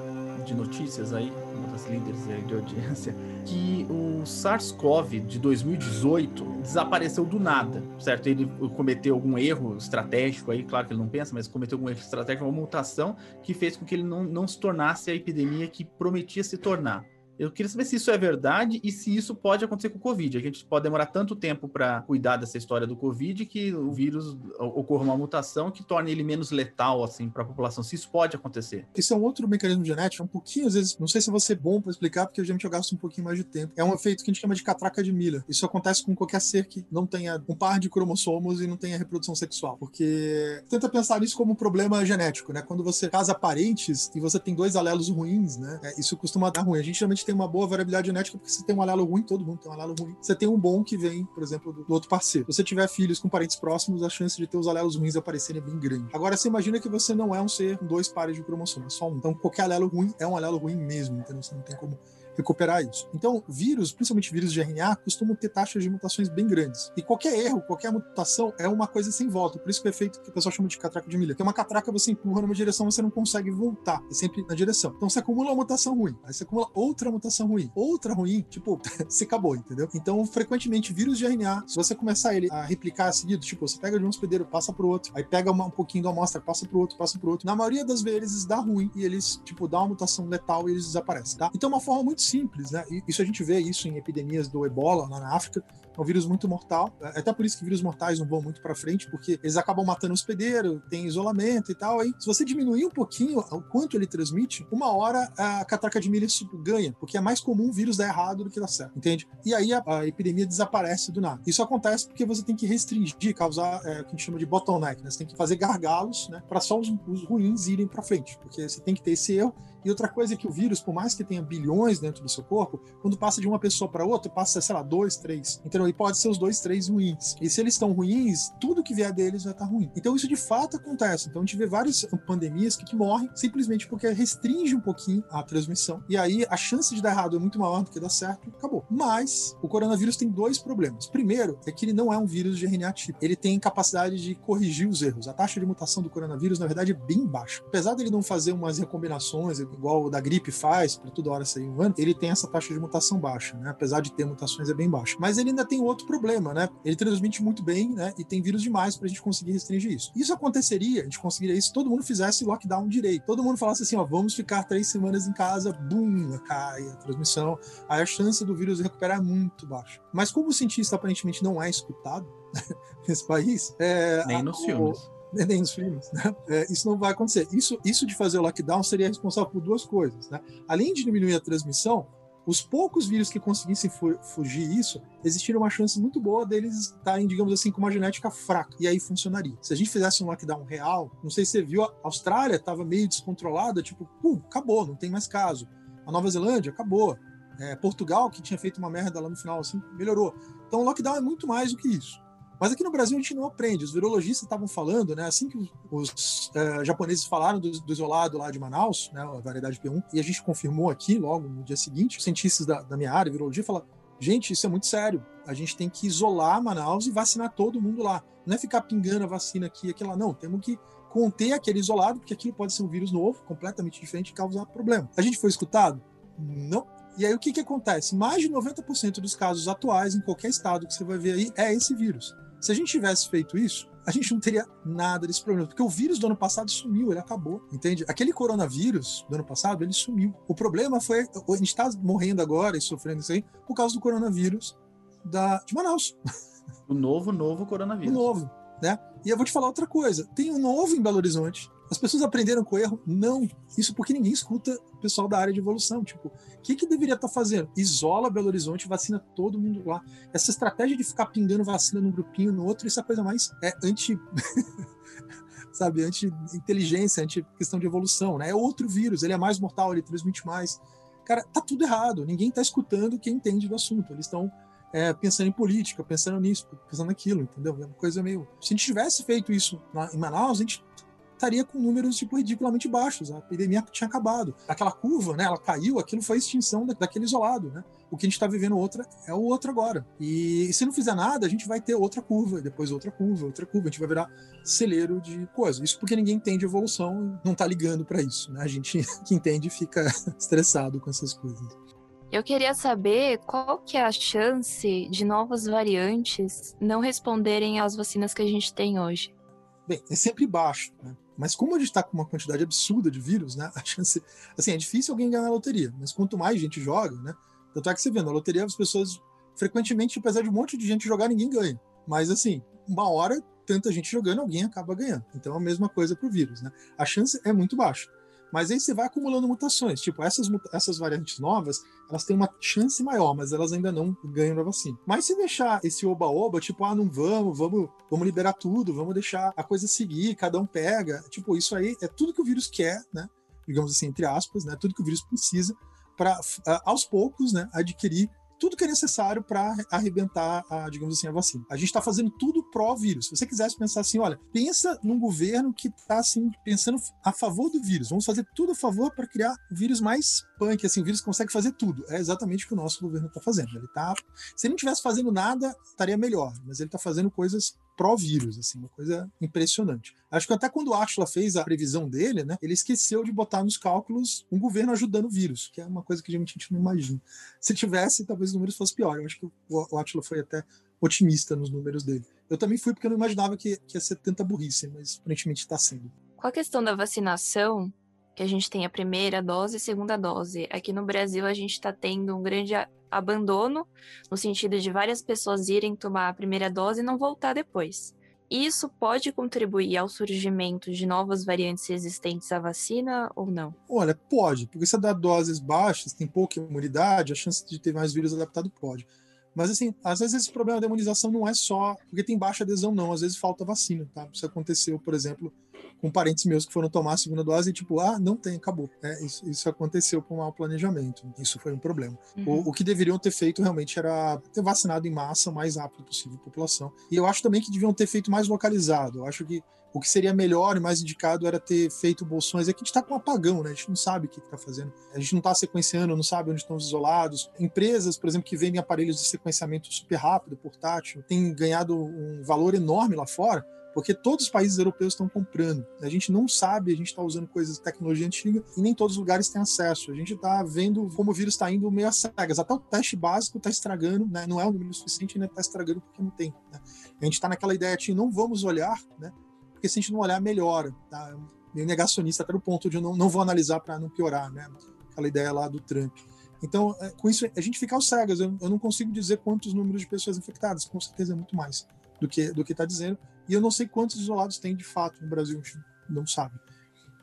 Speaker 2: de notícias aí, uma das líderes aí de audiência, que o SARS-CoV de 2018 desapareceu do nada, certo? Ele cometeu algum erro estratégico aí, claro que ele não pensa, mas cometeu algum erro estratégico, uma mutação que fez com que ele não, não se tornasse a epidemia que prometia se tornar. Eu queria saber se isso é verdade e se isso pode acontecer com o Covid. A gente pode demorar tanto tempo para cuidar dessa história do Covid que o vírus ocorra uma mutação que torne ele menos letal assim para a população. Se isso pode acontecer.
Speaker 6: Isso é um outro mecanismo genético, um pouquinho às vezes, não sei se vai ser bom para explicar porque geralmente eu gasto um pouquinho mais de tempo. É um efeito que a gente chama de catraca de Miller. Isso acontece com qualquer ser que não tenha um par de cromossomos e não tenha reprodução sexual, porque tenta pensar nisso como um problema genético, né? Quando você casa parentes e você tem dois alelos ruins, né? É, isso costuma dar ruim. A gente geralmente tem uma boa variabilidade genética, porque você tem um alelo ruim, todo mundo tem um alelo ruim. Você tem um bom que vem, por exemplo, do, do outro parceiro. Se você tiver filhos com parentes próximos, a chance de ter os alelos ruins aparecerem é bem grande. Agora, você imagina que você não é um ser com dois pares de cromossomo, é só um. Então, qualquer alelo ruim é um alelo ruim mesmo, entendeu? Você não tem como recuperar isso. Então, vírus, principalmente vírus de RNA, costumam ter taxas de mutações bem grandes. E qualquer erro, qualquer mutação é uma coisa sem volta. Por isso que o efeito que o pessoal chama de catraca de. Que é uma catraca você empurra numa direção, você não consegue voltar. É sempre na direção. Então você acumula uma mutação ruim. Aí você acumula outra mutação ruim. Outra ruim, tipo, você acabou, entendeu? Então, frequentemente, vírus de RNA, se você começar ele a replicar seguido, tipo, você pega de um hospedeiro, passa pro outro, aí pega uma, um pouquinho da amostra, passa pro outro, passa pro outro. Na maioria das vezes dá ruim e eles, tipo, dá uma mutação letal e eles desaparecem, tá? Então, uma forma muito simples, né? Isso a gente vê isso em epidemias do ebola lá na África. É um vírus muito mortal. É até por isso que vírus mortais não vão muito para frente, porque eles acabam matando o hospedeiro, tem isolamento e tal. Aí, se você diminuir um pouquinho o quanto ele transmite, uma hora a catraca de Miller ganha, porque é mais comum o vírus dar errado do que dar certo, entende? E aí a, a epidemia desaparece do nada. Isso acontece porque você tem que restringir, causar é, o que a gente chama de bottleneck, né? Você tem que fazer gargalos, né? Para só os, os ruins irem para frente, porque você tem que ter esse erro e outra coisa é que o vírus, por mais que tenha bilhões dentro do seu corpo, quando passa de uma pessoa para outra, passa, sei lá, dois, três. Então, e pode ser os dois, três ruins. E se eles estão ruins, tudo que vier deles vai estar ruim. Então, isso de fato acontece. Então, a gente vê várias pandemias que, que morrem simplesmente porque restringe um pouquinho a transmissão. E aí, a chance de dar errado é muito maior do que dar certo. Acabou. Mas, o coronavírus tem dois problemas. Primeiro, é que ele não é um vírus de RNA tipo. Ele tem capacidade de corrigir os erros. A taxa de mutação do coronavírus, na verdade, é bem baixa. Apesar dele não fazer umas recombinações, igual o da gripe faz, para toda hora sair um ano, ele tem essa taxa de mutação baixa, né? Apesar de ter mutações, é bem baixa. Mas ele ainda tem outro problema, né? Ele transmite muito bem, né? E tem vírus demais para a gente conseguir restringir isso. Isso aconteceria, a gente conseguiria isso se todo mundo fizesse lockdown direito. Todo mundo falasse assim, ó, vamos ficar três semanas em casa, bum, cai a transmissão. Aí a chance do vírus recuperar é muito baixa. Mas como o cientista aparentemente não é escutado nesse país, é,
Speaker 2: nem nos
Speaker 6: o,
Speaker 2: filmes
Speaker 6: nem nos filmes, né? É, isso não vai acontecer. Isso, isso de fazer o lockdown seria responsável por duas coisas, né? Além de diminuir a transmissão, os poucos vírus que conseguissem fu fugir isso, existiria uma chance muito boa deles estarem, digamos assim, com uma genética fraca. E aí funcionaria. Se a gente fizesse um lockdown real, não sei se você viu, a Austrália estava meio descontrolada, tipo, pum, acabou, não tem mais caso. A Nova Zelândia, acabou. É, Portugal, que tinha feito uma merda lá no final, assim, melhorou. Então o lockdown é muito mais do que isso. Mas aqui no Brasil a gente não aprende. Os virologistas estavam falando, né? Assim que os, uh, japoneses falaram do, do, isolado lá de Manaus, né? A variedade P1, e a gente confirmou aqui logo no dia seguinte, os cientistas da, da minha área, virologia, falaram: gente, isso é muito sério. A gente tem que isolar Manaus e vacinar todo mundo lá. Não é ficar pingando a vacina aqui e aquela, não. Temos que conter aquele isolado, porque aquilo pode ser um vírus novo, completamente diferente, e causar problema. A gente foi escutado? Não. E aí o que, que acontece? Mais de 90% dos casos atuais em qualquer estado que você vai ver aí é esse vírus. Se a gente tivesse feito isso, a gente não teria nada desse problema, porque o vírus do ano passado sumiu, ele acabou, entende? Aquele coronavírus do ano passado, ele sumiu. O problema foi, a gente está morrendo agora e sofrendo isso aí por causa do coronavírus da, de Manaus.
Speaker 2: O novo, novo
Speaker 6: O
Speaker 2: coronavírus.
Speaker 6: novo, né? E eu vou te falar outra coisa. Tem um novo em Belo Horizonte. As pessoas aprenderam com o erro? Não. Isso porque ninguém escuta o pessoal da área de evolução. Tipo, o que, que deveria estar fazendo? Isola Belo Horizonte, vacina todo mundo lá. Essa estratégia de ficar pingando vacina num grupinho, no outro, isso é coisa mais é anti. sabe, anti-inteligência, anti-questão de evolução, né? É outro vírus, ele é mais mortal, ele transmite mais. Cara, tá tudo errado. Ninguém tá escutando quem entende do assunto. Eles estão é, pensando em política, pensando nisso, pensando naquilo, entendeu? É uma coisa meio. Se a gente tivesse feito isso em Manaus, a gente estaria com números tipo ridiculamente baixos. A epidemia tinha acabado. Aquela curva, né? Ela caiu, aquilo foi a extinção da, daquele isolado, né? O que a gente está vivendo outra é o outro agora. E, se não fizer nada, a gente vai ter outra curva, depois outra curva, outra curva. A gente vai virar celeiro de coisa. Isso porque ninguém entende evolução e não tá ligando para isso, né? A gente que entende fica estressado com essas coisas.
Speaker 3: Eu queria saber qual que é a chance de novas variantes não responderem às vacinas que a gente tem hoje.
Speaker 6: Bem, é sempre baixo, né? Mas como a gente está com uma quantidade absurda de vírus, né? A chance. Assim, é difícil alguém ganhar na loteria, mas quanto mais gente joga, né? Tanto é que você vê, na loteria as pessoas, frequentemente, apesar de um monte de gente jogar, ninguém ganha. Mas, assim, uma hora, tanta gente jogando, alguém acaba ganhando. Então a mesma coisa para o vírus, né? A chance é muito baixa. Mas aí você vai acumulando mutações. Tipo, essas, essas variantes novas, elas têm uma chance maior, mas elas ainda não ganham da vacina. Mas se deixar esse oba-oba, tipo, ah, não vamos, vamos, vamos liberar tudo, vamos deixar a coisa seguir, cada um pega. Tipo, isso aí é tudo que o vírus quer, né? Digamos assim, entre aspas, né? Tudo que o vírus precisa para, aos poucos, né, adquirir tudo que é necessário para arrebentar, a, digamos assim, a vacina. A gente está fazendo tudo pró-vírus. Se você quisesse pensar assim, olha, pensa num governo que está assim, pensando a favor do vírus. Vamos fazer tudo a favor para criar vírus mais punk, assim, o vírus consegue fazer tudo. É exatamente o que o nosso governo está fazendo. Ele tá, se ele não estivesse fazendo nada, estaria melhor, mas ele está fazendo coisas pró-vírus, assim, uma coisa impressionante. Acho que até quando o Atila fez a previsão dele, né, ele esqueceu de botar nos cálculos um governo ajudando o vírus, que é uma coisa que a gente não imagina. Se tivesse, talvez os números fossem piores. Eu acho que o Atila foi até otimista nos números dele. Eu também fui porque eu não imaginava que, que ia ser tanta burrice, mas aparentemente está sendo.
Speaker 3: Com a questão da vacinação, que a gente tem a primeira dose e segunda dose, aqui no Brasil a gente está tendo um grande abandono, no sentido de várias pessoas irem tomar a primeira dose e não voltar depois. Isso pode contribuir ao surgimento de novas variantes resistentes à vacina ou não?
Speaker 6: Olha, pode, porque se dá doses baixas, tem pouca imunidade, a chance de ter mais vírus adaptado pode. Mas assim, às vezes esse problema da imunização não é só porque tem baixa adesão, não. Às vezes falta vacina, tá? Isso aconteceu, por exemplo, com parentes meus que foram tomar a segunda dose e tipo, ah, não tem, acabou. É, isso, isso aconteceu por um mau planejamento. Isso foi um problema.
Speaker 3: Uhum.
Speaker 6: O, o que deveriam ter feito realmente era ter vacinado em massa o mais rápido possível a população. E eu acho também que deviam ter feito mais localizado. Eu acho que o que seria melhor e mais indicado era ter feito bolsões. É que a gente está com um apagão, né? A gente não sabe o que está fazendo. A gente não está sequenciando, não sabe onde estão os isolados. Empresas, por exemplo, que vendem aparelhos de sequenciamento super rápido, portátil, têm ganhado um valor enorme lá fora porque todos os países europeus estão comprando. A gente não sabe, a gente está usando coisas de tecnologia antiga e nem todos os lugares têm acesso. A gente está vendo como o vírus está indo meio às cegas. Até o teste básico está estragando, né? não é o número suficiente, ainda está estragando porque não tem. Né? A gente está naquela ideia de não vamos olhar, né? porque se a gente não olhar, melhora. Tá? Meio negacionista, até no ponto de não, não vou analisar para não piorar. Né? Aquela ideia lá do Trump. Então, com isso, a gente fica às cegas. Eu, eu não consigo dizer quantos números de pessoas infectadas, com certeza é muito mais do que do que está dizendo. E eu não sei quantos isolados tem de fato no Brasil, a gente não sabe.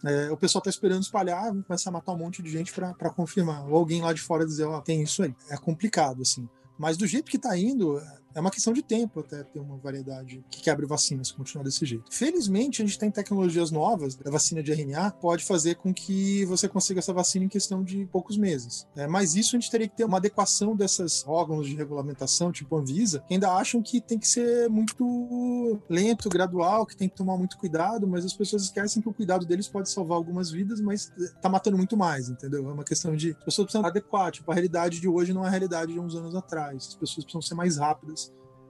Speaker 6: É, o pessoal está esperando espalhar, vai começar a matar um monte de gente para confirmar. Ou alguém lá de fora dizer, ó, tem isso aí. É complicado, assim. Mas do jeito que está indo, é uma questão de tempo até ter uma variedade que quebre vacinas, continuar desse jeito. Felizmente, a gente tem tecnologias novas, a vacina de RNA pode fazer com que você consiga essa vacina em questão de poucos meses. É, mas isso a gente teria que ter uma adequação desses órgãos de regulamentação, tipo Anvisa, que ainda acham que tem que ser muito lento, gradual, que tem que tomar muito cuidado, mas as pessoas esquecem que o cuidado deles pode salvar algumas vidas, mas tá matando muito mais, entendeu? É uma questão de as pessoas precisam adequar, tipo, a realidade de hoje não é a realidade de uns anos atrás. As pessoas precisam ser mais rápidas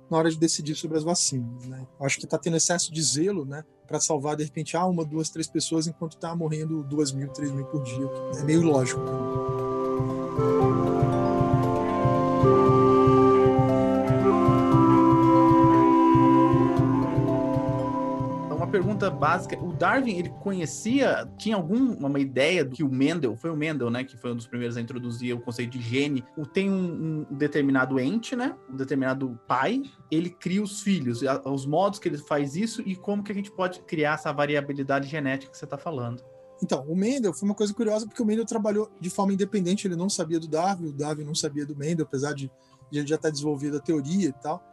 Speaker 6: na hora de decidir sobre as vacinas. Né? Acho que está tendo excesso de zelo né, para salvar, de repente, ah, uma, duas, três pessoas, enquanto está morrendo duas mil, três mil por dia. É meio ilógico.
Speaker 2: Então, pergunta básica. O Darwin, ele conhecia, tinha alguma ideia do que o Mendel, foi o Mendel, né, que foi um dos primeiros a introduzir o conceito de gene. Tem um, um determinado ente, né, um determinado pai, ele cria os filhos, os modos que ele faz isso e como que a gente pode criar essa variabilidade genética que você está falando.
Speaker 6: Então, o Mendel foi uma coisa curiosa, porque o Mendel trabalhou de forma independente, ele não sabia do Darwin, o Darwin não sabia do Mendel, apesar de, de ele já estar desenvolvido a teoria e tal.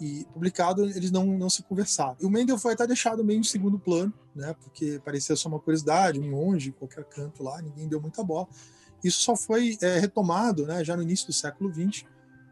Speaker 6: E publicado, eles não, não se conversavam. E o Mendel foi até deixado meio em segundo plano, né? Porque parecia só uma curiosidade, um monge, qualquer canto lá, ninguém deu muita bola. Isso só foi é, retomado, né, já no início do século XX,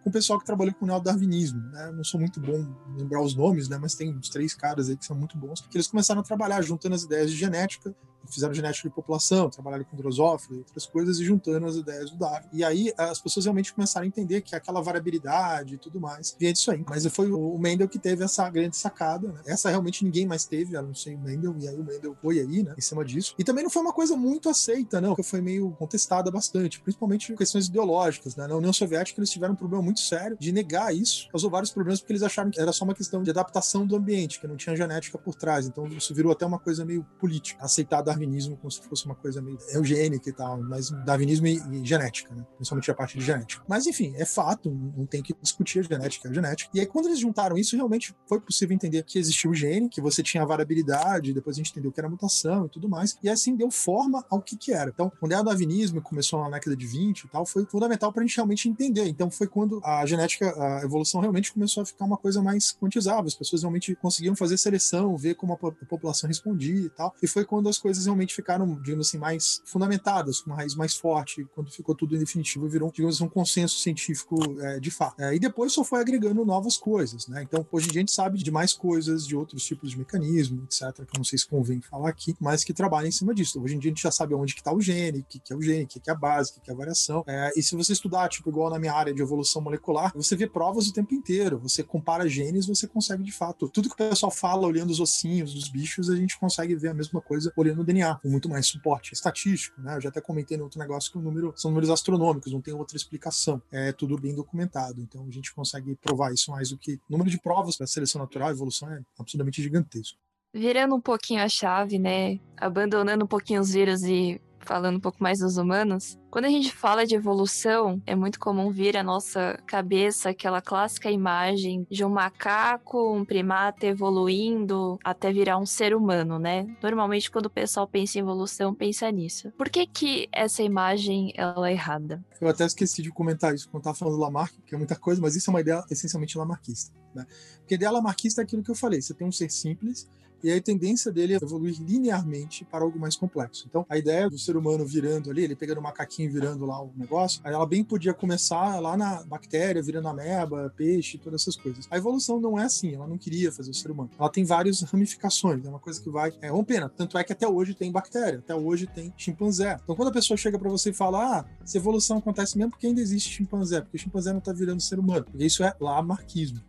Speaker 6: com o pessoal que trabalhou com o neodarwinismo. Né? Não sou muito bom em lembrar os nomes, né? mas tem uns três caras aí que são muito bons, que eles começaram a trabalhar juntando as ideias de genética, fizeram genética de população, trabalharam com drosófila e outras coisas, e juntando as ideias do Darwin. E aí as pessoas realmente começaram a entender que aquela variabilidade e tudo mais vinha disso aí. Mas foi o Mendel que teve essa grande sacada. Né? Essa realmente ninguém mais teve, a não ser o Mendel, e aí o Mendel foi aí, né, em cima disso. E também não foi uma coisa muito aceita, não, porque foi meio contestada bastante, principalmente questões ideológicas. Né? Na União Soviética eles tiveram um problema muito sério de negar isso, causou vários problemas porque eles acharam que era só uma questão de adaptação do ambiente, que não tinha genética por trás. Então isso virou até uma coisa meio política, aceitar darwinismo como se fosse uma coisa meio eugênica e tal, mas darwinismo e, e genética, né? principalmente a parte de genética. Mas enfim, é fato, não tem que discutir a genética, é a genética. E aí quando eles juntaram isso, realmente foi possível entender que existia o gene, que você tinha a variabilidade, depois a gente entendeu que era mutação e tudo mais, e assim deu forma ao que que era. Então, quando é o darwinismo começou na década de 20 e tal, foi fundamental para a gente realmente entender. Então foi quando a genética, a evolução realmente começou a ficar uma coisa mais quantizável, as pessoas realmente conseguiam fazer seleção, ver como a população respondia e tal. E foi quando as coisas realmente ficaram, digamos assim, mais fundamentadas, com uma raiz mais forte, quando ficou tudo em definitivo, virou, digamos assim, um consenso científico é, de fato. É, e depois só foi agregando novas coisas, né? Então, hoje em dia a gente sabe de mais coisas, de outros tipos de mecanismo, etc., que não sei se convém falar aqui, mas que trabalham em cima disso. Hoje em dia a gente já sabe onde que está o gene, o que, que é o gene, o que, que é a base, o que, que é a variação. É, e se você estudar, tipo, igual na minha área de evolução molecular, você vê provas o tempo inteiro. Você compara genes, você consegue de fato. Tudo que o pessoal fala olhando os ossinhos dos bichos, a gente consegue ver a mesma coisa olhando o DNA, com muito mais suporte estatístico, né? Eu já até comentei no outro negócio que o número são números astronômicos, não tem outra explicação. É tudo bem documentado. Então a gente consegue provar isso mais do que. O número de provas para seleção natural, evolução é absolutamente gigantesco.
Speaker 3: Virando um pouquinho a chave, né? Abandonando um pouquinho os vírus e falando um pouco mais dos humanos. Quando a gente fala de evolução, é muito comum vir à nossa cabeça aquela clássica imagem de um macaco, um primata evoluindo até virar um ser humano, né? Normalmente quando o pessoal pensa em evolução, pensa nisso. Por que que essa imagem ela é errada?
Speaker 6: Eu até esqueci de comentar isso quando estava falando do Lamarck, que é muita coisa, mas isso é uma ideia essencialmente lamarquista. Né? Porque a ideia lamarquista é aquilo que eu falei: você tem um ser simples e aí a tendência dele é evoluir linearmente para algo mais complexo. Então, a ideia do ser humano virando ali, ele pegando o macaquinho e virando lá o negócio, ela bem podia começar lá na bactéria, virando ameba, peixe, todas essas coisas. A evolução não é assim, ela não queria fazer o ser humano. Ela tem várias ramificações, é uma coisa que vai. É uma pena. Tanto é que até hoje tem bactéria, até hoje tem chimpanzé. Então, quando a pessoa chega para você e fala, ah, essa evolução acontece mesmo porque ainda existe chimpanzé, porque chimpanzé não tá virando ser humano. Porque isso é lamarquismo.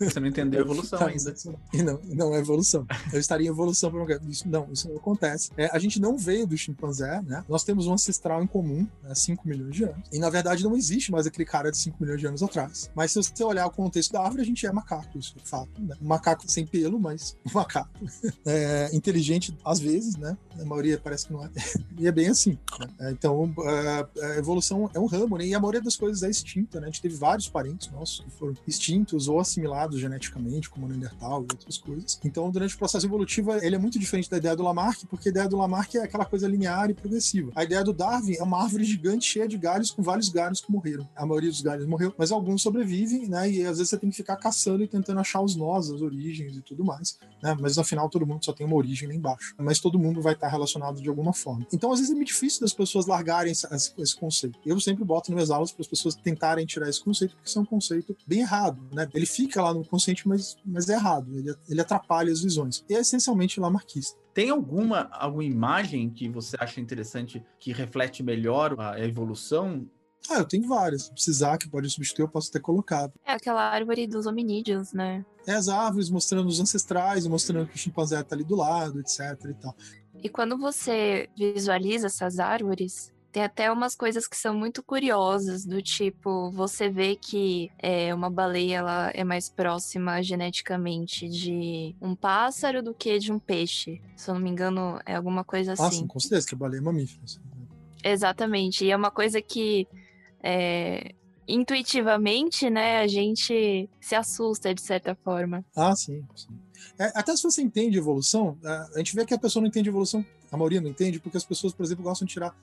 Speaker 2: Você não entendeu a evolução
Speaker 6: Tá,
Speaker 2: ainda.
Speaker 6: E não, não é evolução. Eu estaria em evolução para um Isso não, isso não acontece. É, a gente não veio do chimpanzé, né? Nós temos um ancestral em comum, há 5 milhões de anos. E na verdade não existe mais aquele cara de 5 milhões de anos atrás. Mas se você olhar o contexto da árvore, a gente é macaco, isso é fato. Né? Um macaco sem pelo, mas um macaco. É, inteligente às vezes, né? A maioria parece que não é. E é bem assim. né? É, Então, é, a evolução é um ramo, né? E a maioria das coisas é extinta, né? A gente teve vários parentes nossos que foram extintos ou assimilados geneticamente, como o Neandertal e outras coisas. Então, durante o processo evolutivo, ele é muito diferente da ideia do Lamarck, porque a ideia do Lamarck é aquela coisa linear e progressiva. A ideia do Darwin é uma árvore gigante cheia de galhos com vários galhos que morreram. A maioria dos galhos morreu, mas alguns sobrevivem, né? E às vezes você tem que ficar caçando e tentando achar os nós, as origens e tudo mais, né? Mas no final todo mundo só tem uma origem lá embaixo. Mas todo mundo vai estar relacionado de alguma forma. Então, às vezes é muito difícil das pessoas largarem esse- esse conceito. Eu sempre boto nas minhas aulas para as pessoas tentarem tirar esse conceito, porque isso é um conceito bem errado, né? Ele fica lá no consciente, mas, mas é errado. Ele, ele atrapalha as visões. E é essencialmente lamarquista.
Speaker 2: Tem alguma, alguma imagem que você acha interessante que reflete melhor a evolução?
Speaker 6: Ah, eu tenho várias. Se precisar, que pode substituir, eu posso ter colocado.
Speaker 3: É aquela árvore dos hominídeos, né?
Speaker 6: É as árvores mostrando os ancestrais, mostrando que o chimpanzé tá ali do lado, etc e tal.
Speaker 3: E quando você visualiza essas árvores, Tem até umas coisas que são muito curiosas, do tipo, você vê que é, uma baleia ela é mais próxima geneticamente de um pássaro do que de um peixe. Se eu não me engano, é alguma coisa
Speaker 6: Ah,
Speaker 3: assim.
Speaker 6: sim, com certeza, que a baleia é mamífero. assim.
Speaker 3: Exatamente. E é uma coisa que é, intuitivamente, né, a gente se assusta de certa forma.
Speaker 6: Ah, sim. sim. É, até se você entende evolução, a a gente vê que a pessoa não entende evolução, a maioria não entende, porque as pessoas, por exemplo, gostam de tirar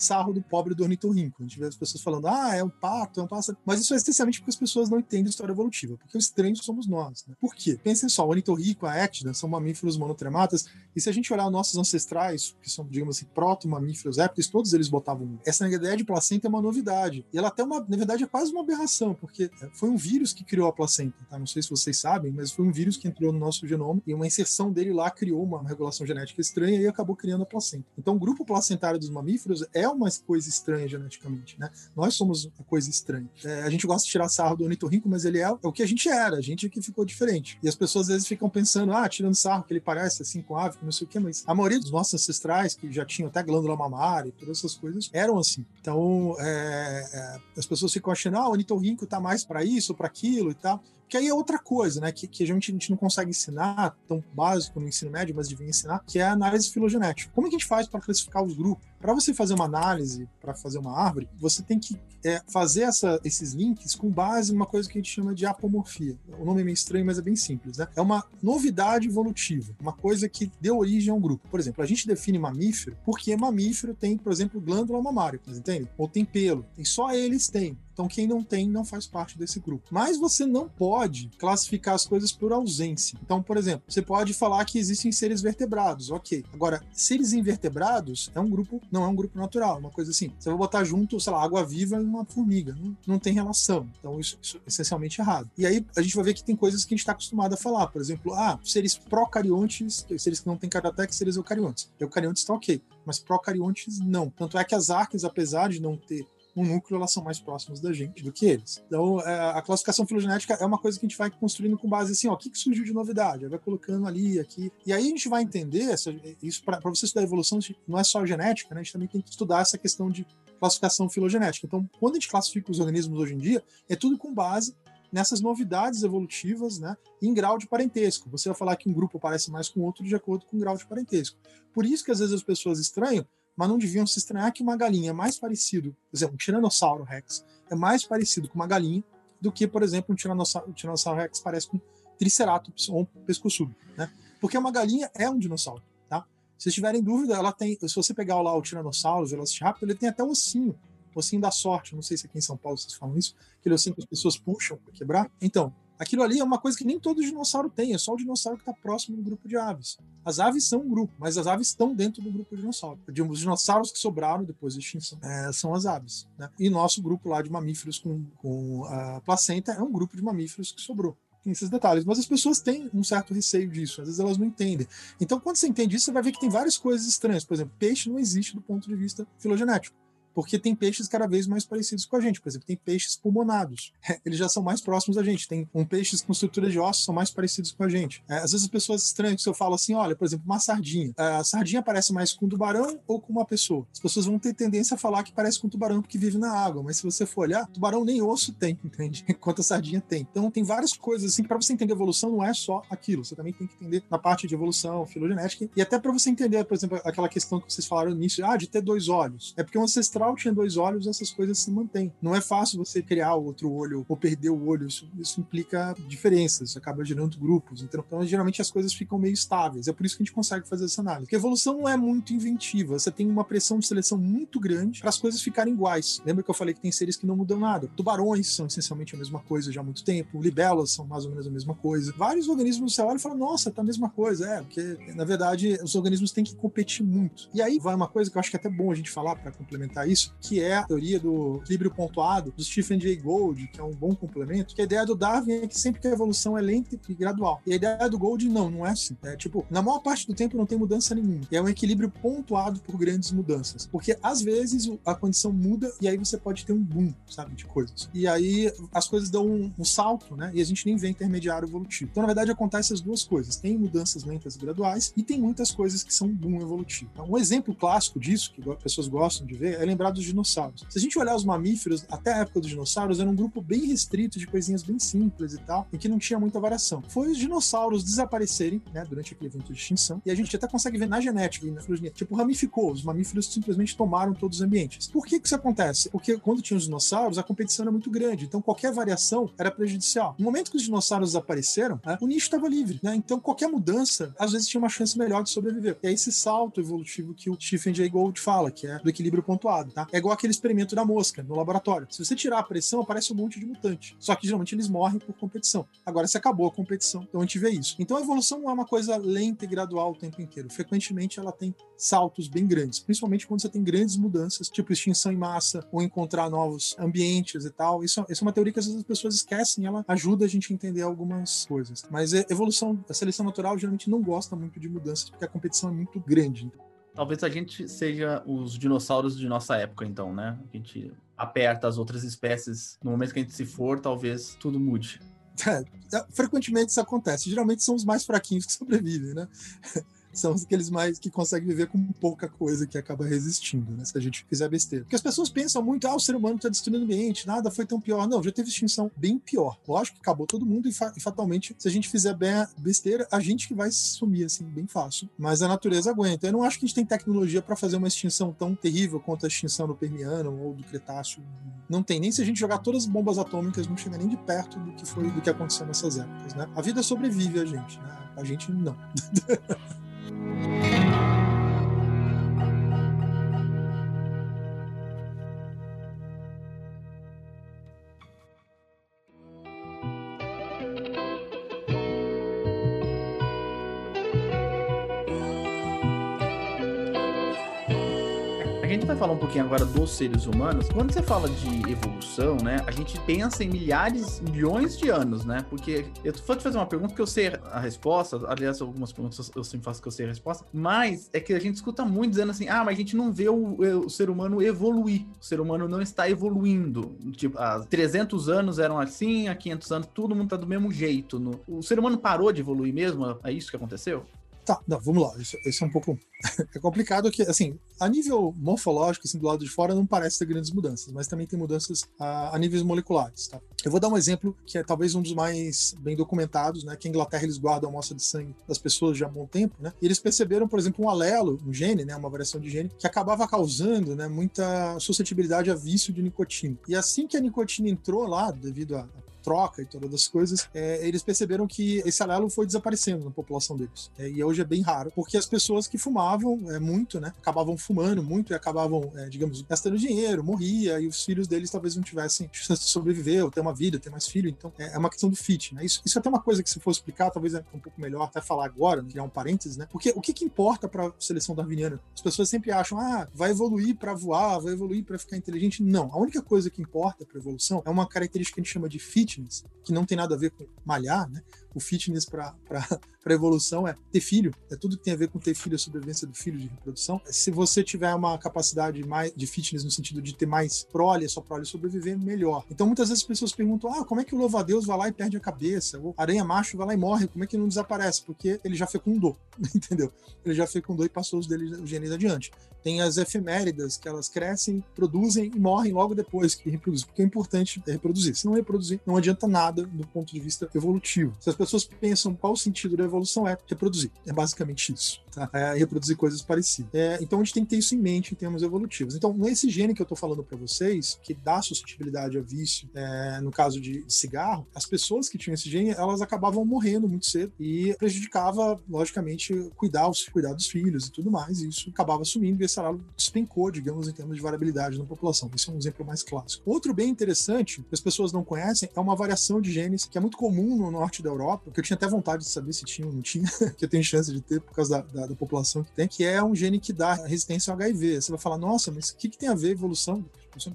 Speaker 6: sarro do pobre do ornitorrinco. A gente vê as pessoas falando, ah, é um pato, é um pássaro. Mas isso é essencialmente porque as pessoas não entendem história evolutiva, porque o estranho somos nós. Né? Por quê? Pensem só, o ornitorrinco, a étida, são mamíferos monotrematas, e se a gente olhar os nossos ancestrais, que são, digamos assim, proto-mamíferos répteis, todos eles botavam. Essa ideia de placenta é uma novidade. E ela até uma, na verdade, é quase uma aberração, porque é, foi um vírus que criou a placenta, tá? Não sei se vocês sabem, mas foi um vírus que entrou no nosso genoma e uma inserção dele lá criou uma regulação genética estranha e acabou criando a placenta. Então, o grupo placentário dos mamíferos é uma coisa estranha geneticamente, né? Nós somos a coisa estranha. É, a gente gosta de tirar sarro do ornitorrinco, mas ele é, o que a gente era, a gente é que ficou diferente. E as pessoas às vezes ficam pensando, ah, tirando sarro que ele parece assim com ave, não sei o quê, mas a maioria dos nossos ancestrais, que já tinham até glândula mamária e todas essas coisas, eram assim. Então, é, é, as pessoas ficam achando, ah, o ornitorrinco tá mais para isso, para aquilo e tal. Que aí é outra coisa, né? Que, que a, gente, a gente não consegue ensinar, tão básico no ensino médio, mas devia ensinar, que é a análise filogenética. Como é que a gente faz para classificar os grupos? Para você fazer uma análise, para fazer uma árvore, você tem que é, fazer essa, esses links com base numa coisa que a gente chama de apomorfia. O nome é meio estranho, mas é bem simples, né? É uma novidade evolutiva, uma coisa que deu origem a um grupo. Por exemplo, a gente define mamífero porque mamífero tem, por exemplo, glândula mamária, vocês entendem? Ou tem pelo, e só eles têm. Então, quem não tem não faz parte desse grupo. Mas você não pode classificar as coisas por ausência. Então, por exemplo, você pode falar que existem seres vertebrados, ok. Agora, seres invertebrados é um grupo, não é um grupo natural, uma coisa assim. Você vai botar junto, sei lá, água viva e uma formiga. Não, não tem relação. Então, isso, isso é essencialmente errado. E aí, a gente vai ver que tem coisas que a gente está acostumado a falar. Por exemplo, ah, seres procariontes, seres que não têm carioteca, seres eucariontes. Eucariontes está ok, mas procariontes não. Tanto é que as arques, apesar de não ter um núcleo, elas são mais próximas da gente do que eles. Então, é, a classificação filogenética é uma coisa que a gente vai construindo com base assim, ó, o que, que surgiu de novidade? Vai colocando ali, aqui. E aí a gente vai entender, essa, isso para você estudar evolução, não é só genética, né? A gente também tem que estudar essa questão de classificação filogenética. Então, quando a gente classifica os organismos hoje em dia, é tudo com base nessas novidades evolutivas, né, em grau de parentesco. Você vai falar que um grupo parece mais com outro de acordo com o grau de parentesco. Por isso que às vezes as pessoas estranham, mas não deviam se estranhar que uma galinha é mais parecido, por exemplo, um Tiranossauro Rex é mais parecido com uma galinha do que, por exemplo, um Tiranossauro, um Tiranossauro Rex parece com um Triceratops ou um pescoçudo, né? Porque uma galinha é um dinossauro, tá? Se vocês tiverem dúvida, ela tem, se você pegar lá o Tiranossauro, o Velociraptor, ele tem até um ossinho, o ossinho da sorte, não sei se aqui em São Paulo vocês falam isso, aquele ossinho que as pessoas puxam para quebrar. Então, Aquilo ali é uma coisa que nem todo dinossauro tem, é só o dinossauro que está próximo do grupo de aves. As aves são um grupo, mas as aves estão dentro do grupo de dinossauro. Os dinossauros que sobraram depois da extinção é, são as aves. Né? E nosso grupo lá de mamíferos com, com a placenta é um grupo de mamíferos que sobrou tem esses detalhes, mas as pessoas têm um certo receio disso, às vezes elas não entendem. Então, quando você entende isso, você vai ver que tem várias coisas estranhas. Por exemplo, peixe não existe do ponto de vista filogenético porque tem peixes cada vez mais parecidos com a gente. Por exemplo, tem peixes pulmonados. Eles já são mais próximos da gente. Tem um peixes com estrutura de ossos são mais parecidos com a gente. É, às vezes as pessoas estranham que se eu falo assim, olha, por exemplo, uma sardinha. É, A sardinha parece mais com um tubarão ou com uma pessoa. As pessoas vão ter tendência a falar que parece com um tubarão porque vive na água, mas se você for olhar, tubarão nem osso tem, entende? Enquanto a sardinha tem. Então tem várias coisas assim que para você entender evolução não é só aquilo. Você também tem que entender na parte de evolução, filogenética e até para você entender, por exemplo, aquela questão que vocês falaram no início, ah, de ter dois olhos. É porque um ancestral tinha dois olhos essas coisas se mantêm. Não é fácil você criar outro olho ou perder o olho, isso, isso implica diferenças, isso acaba gerando grupos. Então, então, geralmente as coisas ficam meio estáveis. É por isso que a gente consegue fazer essa análise. Porque a evolução não é muito inventiva, você tem uma pressão de seleção muito grande para as coisas ficarem iguais. Lembra que eu falei que tem seres que não mudam nada? Tubarões são essencialmente a mesma coisa já há muito tempo, libelas são mais ou menos a mesma coisa. Vários organismos você olha e fala, nossa, tá a mesma coisa. É, porque na verdade os organismos têm que competir muito. E aí vai uma coisa que eu acho que é até bom a gente falar para complementar isso, que é teoria do equilíbrio pontuado do Stephen Jay Gould, que é um bom complemento, que a ideia do Darwin é que sempre que a evolução é lenta e gradual. E a ideia do Gould, não, não é assim. É tipo, na maior parte do tempo não tem mudança nenhuma. É um equilíbrio pontuado por grandes mudanças. Porque às vezes a condição muda e aí você pode ter um boom, sabe, de coisas. E aí as coisas dão um, um salto, né? E a gente nem vê intermediário evolutivo. Então, na verdade, acontece as duas coisas. Tem mudanças lentas e graduais e tem muitas coisas que são boom evolutivo. Então, um exemplo clássico disso, que pessoas gostam de ver, é lembrar lembrar dos dinossauros. Se a gente olhar os mamíferos, até a época dos dinossauros, era um grupo bem restrito de coisinhas bem simples e tal, em que não tinha muita variação. Foi os dinossauros desaparecerem, né, durante aquele evento de extinção, e a gente até consegue ver na genética na filogenia, tipo, ramificou, os mamíferos simplesmente tomaram todos os ambientes. Por que que isso acontece? Porque quando tinha os dinossauros, a competição era muito grande, então qualquer variação era prejudicial. No momento que os dinossauros desapareceram, né, o nicho estava livre, né, então qualquer mudança, às vezes tinha uma chance melhor de sobreviver. E é esse salto evolutivo que o Stephen Jay Gould fala, que é do equilíbrio pontuado, tá? É igual aquele experimento da mosca no laboratório. Se você tirar a pressão, aparece um monte de mutante. Só que geralmente eles morrem por competição. Agora, se acabou a competição, então a gente vê isso. Então a evolução não é uma coisa lenta e gradual o tempo inteiro. Frequentemente ela tem saltos bem grandes, principalmente quando você tem grandes mudanças, tipo extinção em massa, ou encontrar novos ambientes e tal. Isso, isso é uma teoria que às vezes as pessoas esquecem, ela ajuda a gente a entender algumas coisas. Mas a evolução, a seleção natural geralmente não gosta muito de mudanças, porque a competição é muito grande.
Speaker 2: Talvez a gente seja os dinossauros de nossa época, então, né? A gente aperta as outras espécies. No momento que a gente se for, talvez tudo mude.
Speaker 6: É, é, frequentemente isso acontece. Geralmente são os mais fraquinhos que sobrevivem, né? São aqueles mais que conseguem viver com pouca coisa que acaba resistindo, né? Se a gente fizer besteira. Porque as pessoas pensam muito, ah, o ser humano está destruindo o ambiente, nada foi tão pior. Não, já teve extinção bem pior. Lógico que acabou todo mundo e, fa e fatalmente, se a gente fizer bem a besteira, a gente que vai sumir, assim, bem fácil. Mas a natureza aguenta. Eu não acho que a gente tem tecnologia para fazer uma extinção tão terrível quanto a extinção do Permiano ou do Cretáceo. Não tem. Nem se a gente jogar todas as bombas atômicas, não chega nem de perto do que foi, do que aconteceu nessas épocas, né? A vida sobrevive a gente, né? A gente não.
Speaker 2: A pouquinho agora dos seres humanos. Quando você fala de evolução, né, a gente pensa em milhares, milhões de anos, né? Porque eu vou te fazer uma pergunta que eu sei a resposta, aliás, algumas perguntas eu sempre faço que eu sei a resposta, mas é que a gente escuta muito dizendo assim: ah, mas a gente não vê o, o ser humano evoluir. O ser humano não está evoluindo. Tipo, há 300 anos eram assim, há 500 anos todo mundo tá do mesmo jeito. No... O ser humano parou de evoluir mesmo? É isso que aconteceu?
Speaker 6: Tá, não, vamos lá. Isso, isso é um pouco. é complicado que, assim, a nível morfológico, assim, do lado de fora, não parece ter grandes mudanças, mas também tem mudanças a, a níveis moleculares, tá? Eu vou dar um exemplo que é talvez um dos mais bem documentados, né? Que a Inglaterra eles guardam a amostra de sangue das pessoas já há bom tempo, né? E eles perceberam, por exemplo, um alelo, um gene, né? Uma variação de gene, que acabava causando, né? Muita suscetibilidade a vício de nicotina. E assim que a nicotina entrou lá, devido a troca e todas as coisas, é, eles perceberam que esse alelo foi desaparecendo na população deles. É, e hoje é bem raro, porque as pessoas que fumavam é, muito, né, acabavam fumando muito e acabavam, é, digamos, gastando dinheiro, morria, e os filhos deles talvez não tivessem chance de sobreviver ou ter uma vida, ter mais filho. Então é, é uma questão do fit, né? Isso, isso é até uma coisa que, se for explicar, talvez é um pouco melhor até falar agora, né, criar um parênteses, né? Porque o que, que importa para seleção darwiniana? As pessoas sempre acham, ah, vai evoluir para voar, vai evoluir para ficar inteligente. Não. A única coisa que importa para evolução é uma característica que a gente chama de fitness, que não tem nada a ver com malhar, né? O fitness para evolução é ter filho, é tudo que tem a ver com ter filho, a sobrevivência do filho, de reprodução. Se você tiver uma capacidade mais de fitness no sentido de ter mais prole, sua prole sobreviver, melhor. Então muitas vezes as pessoas perguntam: ah, como é que o louva-a-Deus vai lá e perde a cabeça? O aranha macho vai lá e morre, como é que não desaparece? Porque ele já fecundou, entendeu? Ele já fecundou e passou os, deles, os genes adiante. Tem as efeméridas, que elas crescem, produzem e morrem logo depois que reproduzem, porque é importante reproduzir. Se não reproduzir, não adianta nada do ponto de vista evolutivo. Se as pessoas pensam qual o sentido da evolução é reproduzir. É basicamente isso. Tá? É reproduzir coisas parecidas. É, então a gente tem que ter isso em mente em termos evolutivos. Então, nesse gene que eu estou falando para vocês, que dá suscetibilidade a vício, é, no caso de cigarro, as pessoas que tinham esse gene, elas acabavam morrendo muito cedo e prejudicava, logicamente, cuidar, os, cuidar dos filhos e tudo mais. E isso acabava sumindo e esse alelo despencou, digamos, em termos de variabilidade na população. Esse é um exemplo mais clássico. Outro bem interessante, que as pessoas não conhecem, é uma variação de genes que é muito comum no norte da Europa, que eu tinha até vontade de saber se tinha ou não tinha, que eu tenho chance de ter por causa da, da, da, população que tem, que é um gene que dá resistência ao HIV. Você vai falar, nossa, mas o que, que tem a ver evolução?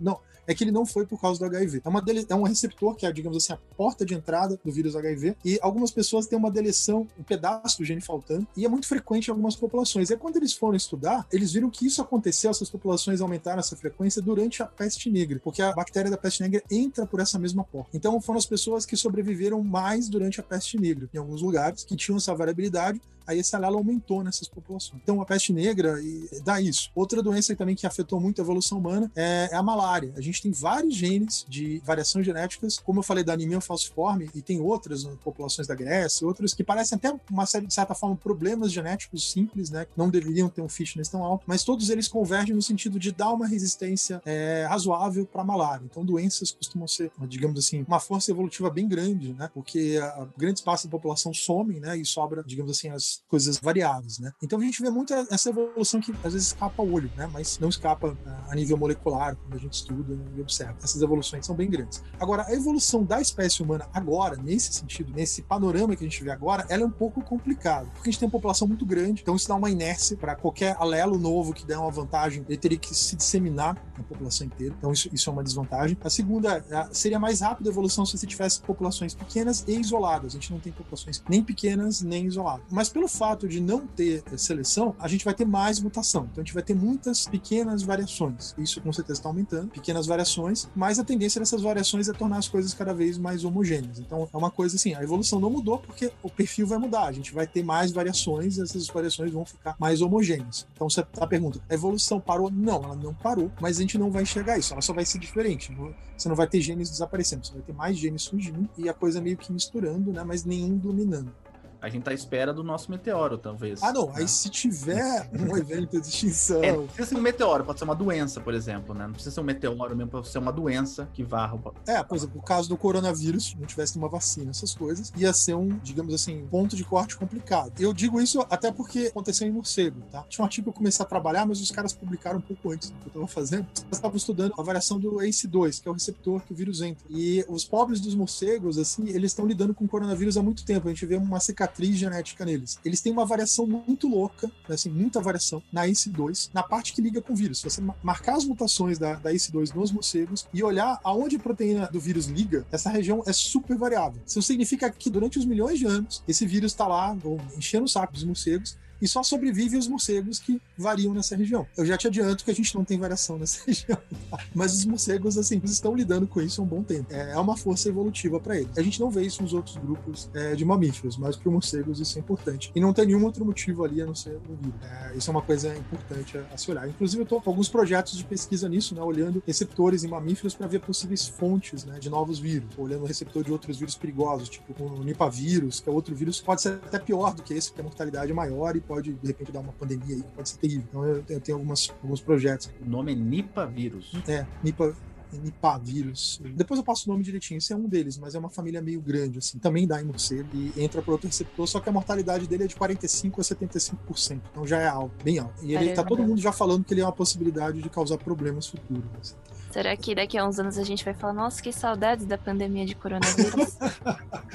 Speaker 6: Não, é que ele não foi por causa do HIV. É, uma dele, é um receptor que é, digamos assim, a porta de entrada do vírus HIV. E algumas pessoas têm uma deleção, um pedaço do gene faltando, e é muito frequente em algumas populações. E quando eles foram estudar, eles viram que isso aconteceu, essas populações aumentaram essa frequência durante a peste negra, porque a bactéria da peste negra entra por essa mesma porta. Então foram as pessoas que sobreviveram mais durante a peste negra, em alguns lugares, que tinham essa variabilidade aí esse alelo aumentou nessas populações. Então a peste negra dá isso. Outra doença também que afetou muito a evolução humana é, a malária. A gente tem vários genes de variações genéticas, como eu falei da anemia falciforme, e tem outras né, populações da Grécia, outras que parecem até uma série de certa forma problemas genéticos simples, né? Que não deveriam ter um fitness tão alto, mas todos eles convergem no sentido de dar uma resistência é, razoável para a malária. Então doenças costumam ser, digamos assim, uma força evolutiva bem grande, né? Porque a, a grande espaço da população some, né? E sobra, digamos assim, as coisas variáveis, né? Então a gente vê muito essa evolução que às vezes escapa ao olho, né? Mas não escapa a nível molecular, quando a gente estuda e observa. Essas evoluções são bem grandes. Agora, a evolução da espécie humana agora, nesse sentido, nesse panorama que a gente vê agora, ela é um pouco complicada, porque a gente tem uma população muito grande, então isso dá uma inércia para qualquer alelo novo que der uma vantagem, ele teria que se disseminar na população inteira. Então isso, isso é uma desvantagem. A segunda, seria mais rápida a evolução se você tivesse populações pequenas e isoladas. A gente não tem populações nem pequenas nem isoladas. Mas pelo fato de não ter seleção, a gente vai ter mais mutação. Então a gente vai ter muitas pequenas variações. Isso com certeza está aumentando, pequenas variações, mas a tendência dessas variações é tornar as coisas cada vez mais homogêneas. Então é uma coisa assim, a evolução não mudou porque o perfil vai mudar. A gente vai ter mais variações e essas variações vão ficar mais homogêneas. Então você a pergunta, a evolução parou? Não, ela não parou, mas a gente não vai enxergar isso. Ela só vai ser diferente. Você não vai ter genes desaparecendo, você vai ter mais genes surgindo e a coisa meio que misturando, né? Mas nenhum dominando.
Speaker 2: A gente tá à espera do nosso meteoro, talvez.
Speaker 6: Ah, não. Né? Aí se tiver um evento de extinção.
Speaker 2: É, não precisa ser um meteoro, pode ser uma doença, por exemplo, né? Não precisa ser um meteoro mesmo, pode ser uma doença que varra o.
Speaker 6: É, por exemplo, o caso do coronavírus, se não tivesse uma vacina, essas coisas, ia ser um, digamos assim, ponto de corte complicado. Eu digo isso até porque aconteceu em morcego, tá? Tinha um artigo que eu comecei a trabalhar, mas os caras publicaram um pouco antes do que eu tava fazendo. Eles estavam estudando a variação do ACE2, que é o receptor que o vírus entra. E os pobres dos morcegos, assim, eles estão lidando com o coronavírus há muito tempo. A gente vê uma cicatriz genética nele neles. Eles têm uma variação muito louca, né, assim, muita variação na ACE2, na parte que liga com o vírus. Se você marcar as mutações da, da ACE2 nos morcegos e olhar aonde a proteína do vírus liga, essa região é super variável. Isso significa que durante os milhões de anos, esse vírus está lá enchendo o saco dos morcegos e só sobrevivem os morcegos que variam nessa região. Eu já te adianto que a gente não tem variação nessa região, tá? mas os morcegos, assim, estão lidando com isso há um bom tempo. É, é uma força evolutiva para eles. A gente não vê isso nos outros grupos é, de mamíferos, mas para os morcegos isso é importante. E não tem nenhum outro motivo ali a não ser o vírus. É, isso é uma coisa importante a, a se olhar. Inclusive, eu estou com alguns projetos de pesquisa nisso, né, olhando receptores em mamíferos para ver possíveis fontes né, de novos vírus, olhando o receptor de outros vírus perigosos, tipo o nipavírus, que é outro vírus que pode ser até pior do que esse, porque a mortalidade é maior e pode, de repente, dar uma pandemia aí que pode ser terrível. Então eu, eu tenho algumas, alguns projetos.
Speaker 2: O nome é Nipa vírus.
Speaker 6: É, Nipa, Nipavírus. Depois eu passo o nome direitinho. Esse é um deles, mas é uma família meio grande, assim. Também dá em morcego e entra para outro receptor, só que a mortalidade dele é de 45% a 75%. Então já é alto, bem alto. E ele tá todo mundo já falando que ele é uma possibilidade de causar problemas futuros. Assim.
Speaker 3: Será que daqui a uns anos a gente vai falar, nossa, que saudades da pandemia de coronavírus?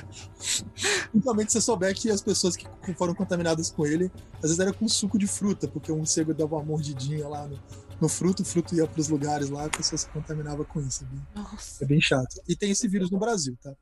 Speaker 6: Principalmente se você souber que as pessoas que foram contaminadas com ele, às vezes era com suco de fruta, porque o morcego dava uma mordidinha lá no, no fruto, o fruto ia para os lugares lá, a pessoa se contaminava com isso. É bem,
Speaker 3: Nossa.
Speaker 6: é bem chato. E tem esse vírus no Brasil, tá?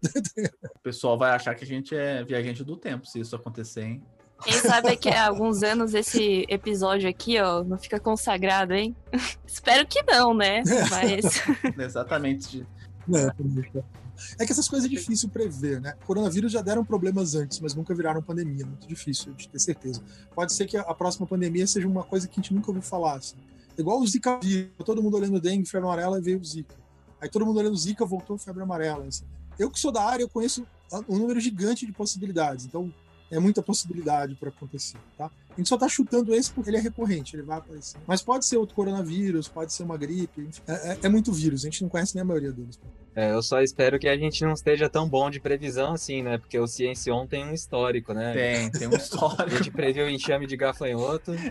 Speaker 2: O pessoal vai achar que a gente é viajante do tempo se isso acontecer, hein?
Speaker 3: Quem sabe que há alguns anos esse episódio aqui, ó, não fica consagrado, hein? Espero que não, né? Mas.
Speaker 2: Exatamente.
Speaker 6: É, é que essas coisas é difícil prever, né? Coronavírus já deram problemas antes, mas nunca viraram pandemia. Muito difícil de ter certeza. Pode ser que a próxima pandemia seja uma coisa que a gente nunca ouviu falar. Assim. Igual o Zika vírus. Todo mundo olhando dengue, febre amarela, e veio o Zika. Aí todo mundo olhando Zika, voltou febre amarela. Assim. Eu que sou da área, eu conheço um número gigante de possibilidades. Então, é muita possibilidade para acontecer, tá? A gente só tá chutando esse porque ele é recorrente, ele vai aparecer. Mas pode ser outro coronavírus, pode ser uma gripe, enfim, é, é, é, muito vírus, a gente não conhece nem a maioria deles.
Speaker 4: É, eu só espero que a gente não esteja tão bom de previsão assim, né? Porque o Ciencion tem um histórico, né?
Speaker 2: Tem, tem um histórico.
Speaker 4: a gente previu o enxame de gafanhoto.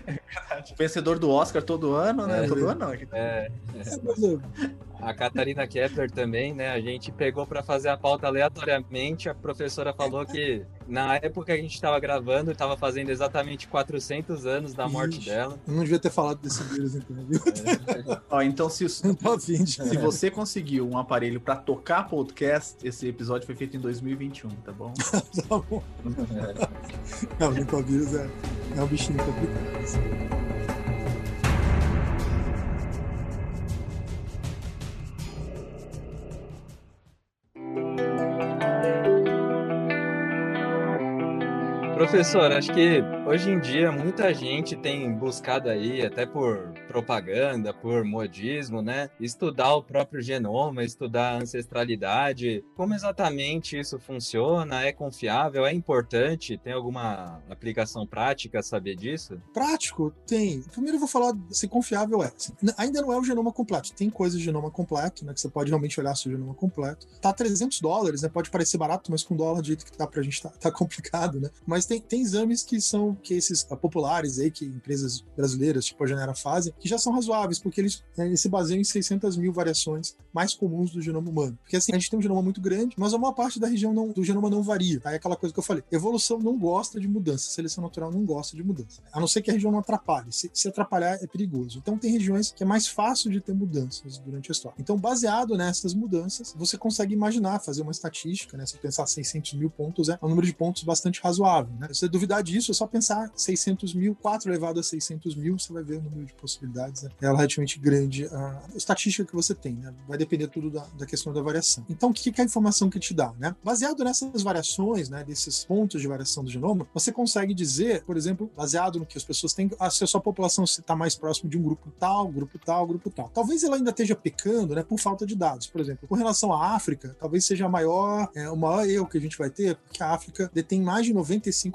Speaker 2: É Vencedor do Oscar todo ano, né?
Speaker 4: É,
Speaker 2: todo ano não.
Speaker 4: É, é. A Catarina Kepler também, né? A gente pegou para fazer a pauta aleatoriamente. A professora falou que na época que a gente estava gravando, estava fazendo exatamente 400 anos da morte
Speaker 6: Ixi,
Speaker 4: dela.
Speaker 6: Eu não devia ter falado desse vírus, então?
Speaker 2: É. Ó, então, se, se você conseguiu um aparelho para tocar podcast, esse episódio foi feito em 2021, tá bom?
Speaker 6: tá bom. É. Não, o vírus é, é um bichinho complicado.
Speaker 4: Professor, acho que hoje em dia muita gente tem buscado aí, até por propaganda, por modismo, né? Estudar o próprio genoma, estudar a ancestralidade. Como exatamente isso funciona? É confiável? É importante? Tem alguma aplicação prática saber disso?
Speaker 6: Prático? Tem. Primeiro eu vou falar se confiável é. Ainda não é o genoma completo. Tem coisas de genoma completo, né? Que você pode realmente olhar se o genoma completo. Tá 300 dólares, né? Pode parecer barato, mas com dólar do jeito que tá pra gente tá, tá complicado, né? Mas tem, tem exames que são que esses ah, populares aí, que empresas brasileiras, tipo a Genera fazem, que já são razoáveis, porque eles, eles se baseiam em 600 mil variações mais comuns do genoma humano. Porque assim, a gente tem um genoma muito grande, mas a maior parte da região não, do genoma não varia. Aí é aquela coisa que eu falei, evolução não gosta de mudança, seleção natural não gosta de mudança. A não ser que a região não atrapalhe. Se, se atrapalhar, é perigoso. Então tem regiões que é mais fácil de ter mudanças durante a história. Então, baseado nessas mudanças, você consegue imaginar, fazer uma estatística, né? Se pensar 600 mil pontos, é um número de pontos bastante razoável. Né? Se você duvidar disso, é só pensar 600 mil, 4 elevado a 600 mil, você vai ver o número de possibilidades. Né? É relativamente grande a estatística que você tem, né? Vai depender tudo da, da questão da variação. Então, o que, que é a informação que te dá, né? Baseado nessas variações, né? Desses pontos de variação do genoma, você consegue dizer, por exemplo, baseado no que as pessoas têm, ah, se a sua população está mais próximo de um grupo tal, grupo tal, grupo tal. Talvez ela ainda esteja pecando, né? Por falta de dados. Por exemplo, com relação à África, talvez seja a maior, é, o maior erro que a gente vai ter, porque a África detém mais de 95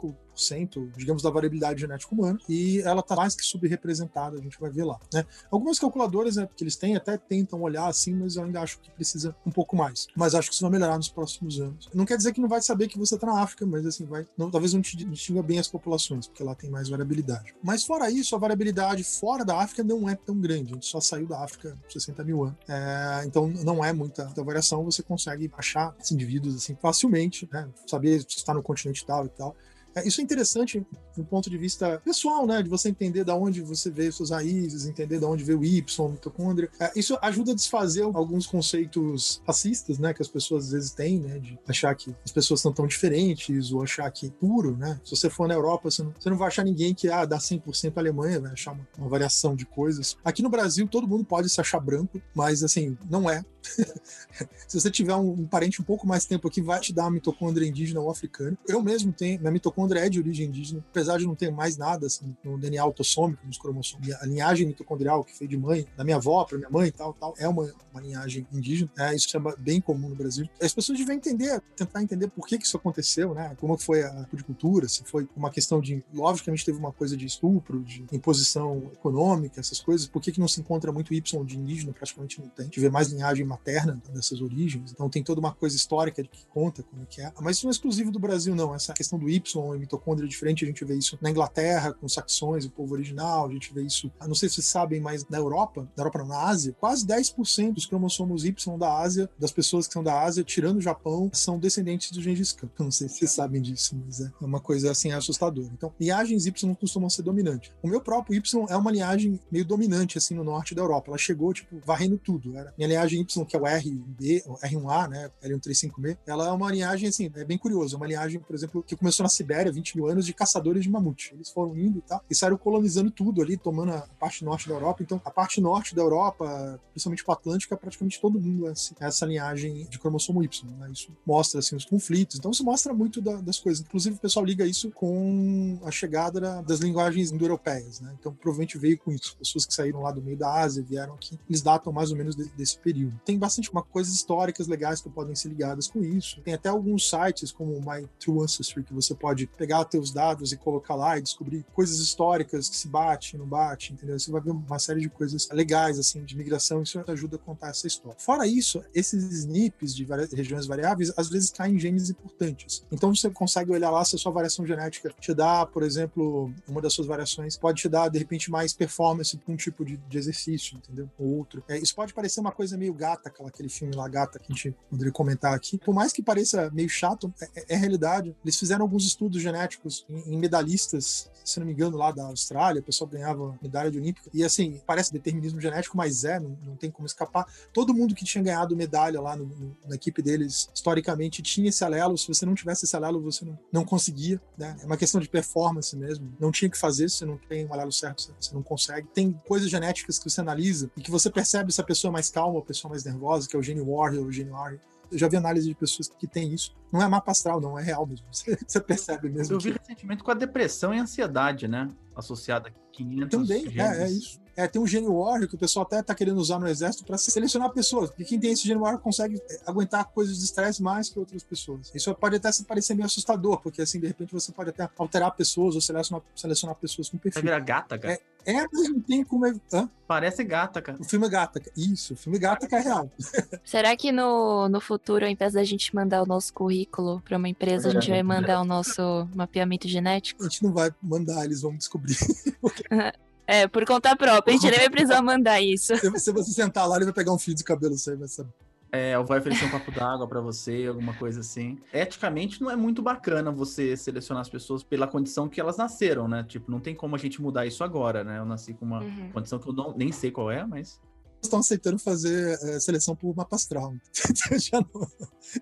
Speaker 6: digamos, da variabilidade genética humana, e ela está mais que subrepresentada, a gente vai ver lá. Né? Algumas calculadoras né, que eles têm até tentam olhar assim, mas eu ainda acho que precisa um pouco mais. Mas acho que isso vai melhorar nos próximos anos. Não quer dizer que não vai saber que você está na África, mas assim, vai. Não, talvez não te distinga bem as populações, porque lá tem mais variabilidade. Mas fora isso, a variabilidade fora da África não é tão grande. A gente só saiu da África há 60 mil anos. É, então não é muita, muita variação, você consegue achar esses indivíduos assim facilmente, né? Saber se está no continente tal e tal. É, isso é interessante do ponto de vista pessoal, né? De você entender de onde você veio suas raízes, entender de onde veio o Y, mitocôndria. É, isso ajuda a desfazer alguns conceitos racistas, né? Que as pessoas às vezes têm, né? De achar que as pessoas são tão diferentes ou achar que puro, né? Se você for na Europa, você não, você não vai achar ninguém que ah, dá 100% Alemanha, vai achar uma, uma variação de coisas. Aqui no Brasil, todo mundo pode se achar branco, mas assim, não é. se você tiver um, parente um pouco mais tempo aqui, vai te dar uma mitocôndria indígena ou africana. Eu mesmo tenho, minha mitocôndria é de origem indígena, apesar de não ter mais nada assim, no DNA autossômico, nos cromossomos. A linhagem mitocondrial que foi de mãe, da minha avó para minha mãe e tal, tal, é uma, uma linhagem indígena. É, isso é bem comum no Brasil. As pessoas devem entender, tentar entender por que, que isso aconteceu, né? Como foi a agricultura, se foi uma questão de. Logicamente teve uma coisa de estupro, de imposição econômica, essas coisas. Por que, que não se encontra muito Y de indígena? Praticamente não tem. Vê mais linhagem materna dessas origens. Então tem toda uma coisa histórica que conta como é que é. Mas isso não é exclusivo do Brasil, não. Essa questão do Y e mitocôndria diferente, a gente vê isso na Inglaterra, com saxões, o povo original, a gente vê isso, não sei se vocês sabem, mas na Europa, na Europa não, na Ásia, quase 10% dos cromossomos Y da Ásia, das pessoas que são da Ásia, tirando o Japão, são descendentes do Gengis Khan. Não sei se vocês sabem disso, mas é uma coisa assim assustadora. Então, linhagens Y costumam ser dominantes. O meu próprio Y é uma linhagem meio dominante assim no norte da Europa. Ela chegou tipo varrendo tudo. Era minha linhagem Y que é o RB, o R1A, né, L135B, ela é uma linhagem assim, é bem curiosa, é uma linhagem, por exemplo, que começou na Sibéria 20 mil anos de caçadores de mamute. Eles foram indo e tal, e saíram colonizando tudo ali, tomando a parte norte da Europa. Então, a parte norte da Europa, principalmente o Atlântico, é praticamente todo mundo essa, essa linhagem de cromossomo Y. Né? Isso mostra assim, os conflitos. Então, isso mostra muito da, das coisas. Inclusive, o pessoal liga isso com a chegada das linguagens indo-europeias. Né? Então, provavelmente veio com isso. Pessoas que saíram lá do meio da Ásia vieram aqui, eles datam mais ou menos de, desse período. Tem bastante uma, coisas históricas legais que podem ser ligadas com isso. Tem até alguns sites como My True Ancestry que você pode pegar teus dados e colocar lá e descobrir coisas históricas que se bate, não bate, entendeu? Você vai ver uma série de coisas legais, assim, de migração, isso ajuda a contar essa história. Fora isso, esses SNPs de regiões variáveis, às vezes caem em genes importantes. Então você consegue olhar lá se a sua variação genética te dá, por exemplo, uma das suas variações pode te dar, de repente, mais performance para um tipo de, de, exercício, entendeu? Ou outro. É, isso pode parecer uma coisa meio gata, aquele filme lá, Gata, que a gente poderia comentar aqui. Por mais que pareça meio chato, é, é, é realidade. Eles fizeram alguns estudos genéticos em, em medalhistas se não me engano, lá da Austrália, o pessoal ganhava medalha de olímpica. E assim, parece determinismo genético, mas é, não, não tem como escapar. Todo mundo que tinha ganhado medalha lá no, no, na equipe deles, historicamente, tinha esse alelo. Se você não tivesse esse alelo, você não, não conseguia. Né? É uma questão de performance mesmo. Não tinha que fazer, se não tem um alelo certo, você, você não consegue. Tem coisas genéticas que você analisa e que você percebe se a pessoa é mais calma, a pessoa mais nervosa, que é o gene Warrior, o gene Warrior Eu já vi análise de pessoas que têm isso. Não é mapa astral, não, é real mesmo. Você, você percebe mesmo.
Speaker 2: Eu vi
Speaker 6: que-
Speaker 2: recentemente com a depressão e ansiedade, né? Associada a 500
Speaker 6: Também, é, é isso. É, tem um gênio warrior que o pessoal até tá querendo usar no exército para selecionar pessoas, porque quem tem esse gênio warrior consegue é, aguentar coisas de estresse mais que outras pessoas. Isso pode até se parecer meio assustador, porque assim, de repente você pode até alterar pessoas ou selecionar, selecionar pessoas com
Speaker 2: Vai
Speaker 6: perfil.
Speaker 2: virar gata, cara.
Speaker 6: É, mas não tem como. É... Hã?
Speaker 2: Parece gata, cara.
Speaker 6: O filme Gata. Isso, o filme Gata que é real.
Speaker 3: Será que no, no futuro, ao invés da gente mandar o nosso currículo para uma empresa, a gente vai mandar o nosso mapeamento genético?
Speaker 6: A gente não vai mandar, eles vão descobrir.
Speaker 3: É, por conta própria. A gente nem vai precisar mandar isso.
Speaker 6: Se se você sentar lá, ele vai pegar um fio de cabelo, você vai saber.
Speaker 2: É, ou vai oferecer um copo d'água pra você, alguma coisa assim. Eticamente, não é muito bacana você selecionar as pessoas pela condição que elas nasceram, né? Tipo, não tem como a gente mudar isso agora, né? Eu nasci com uma
Speaker 3: Uhum.
Speaker 2: condição que eu não, nem sei qual é, mas.
Speaker 6: Estão aceitando fazer é, seleção por mapa astral. Eu já não,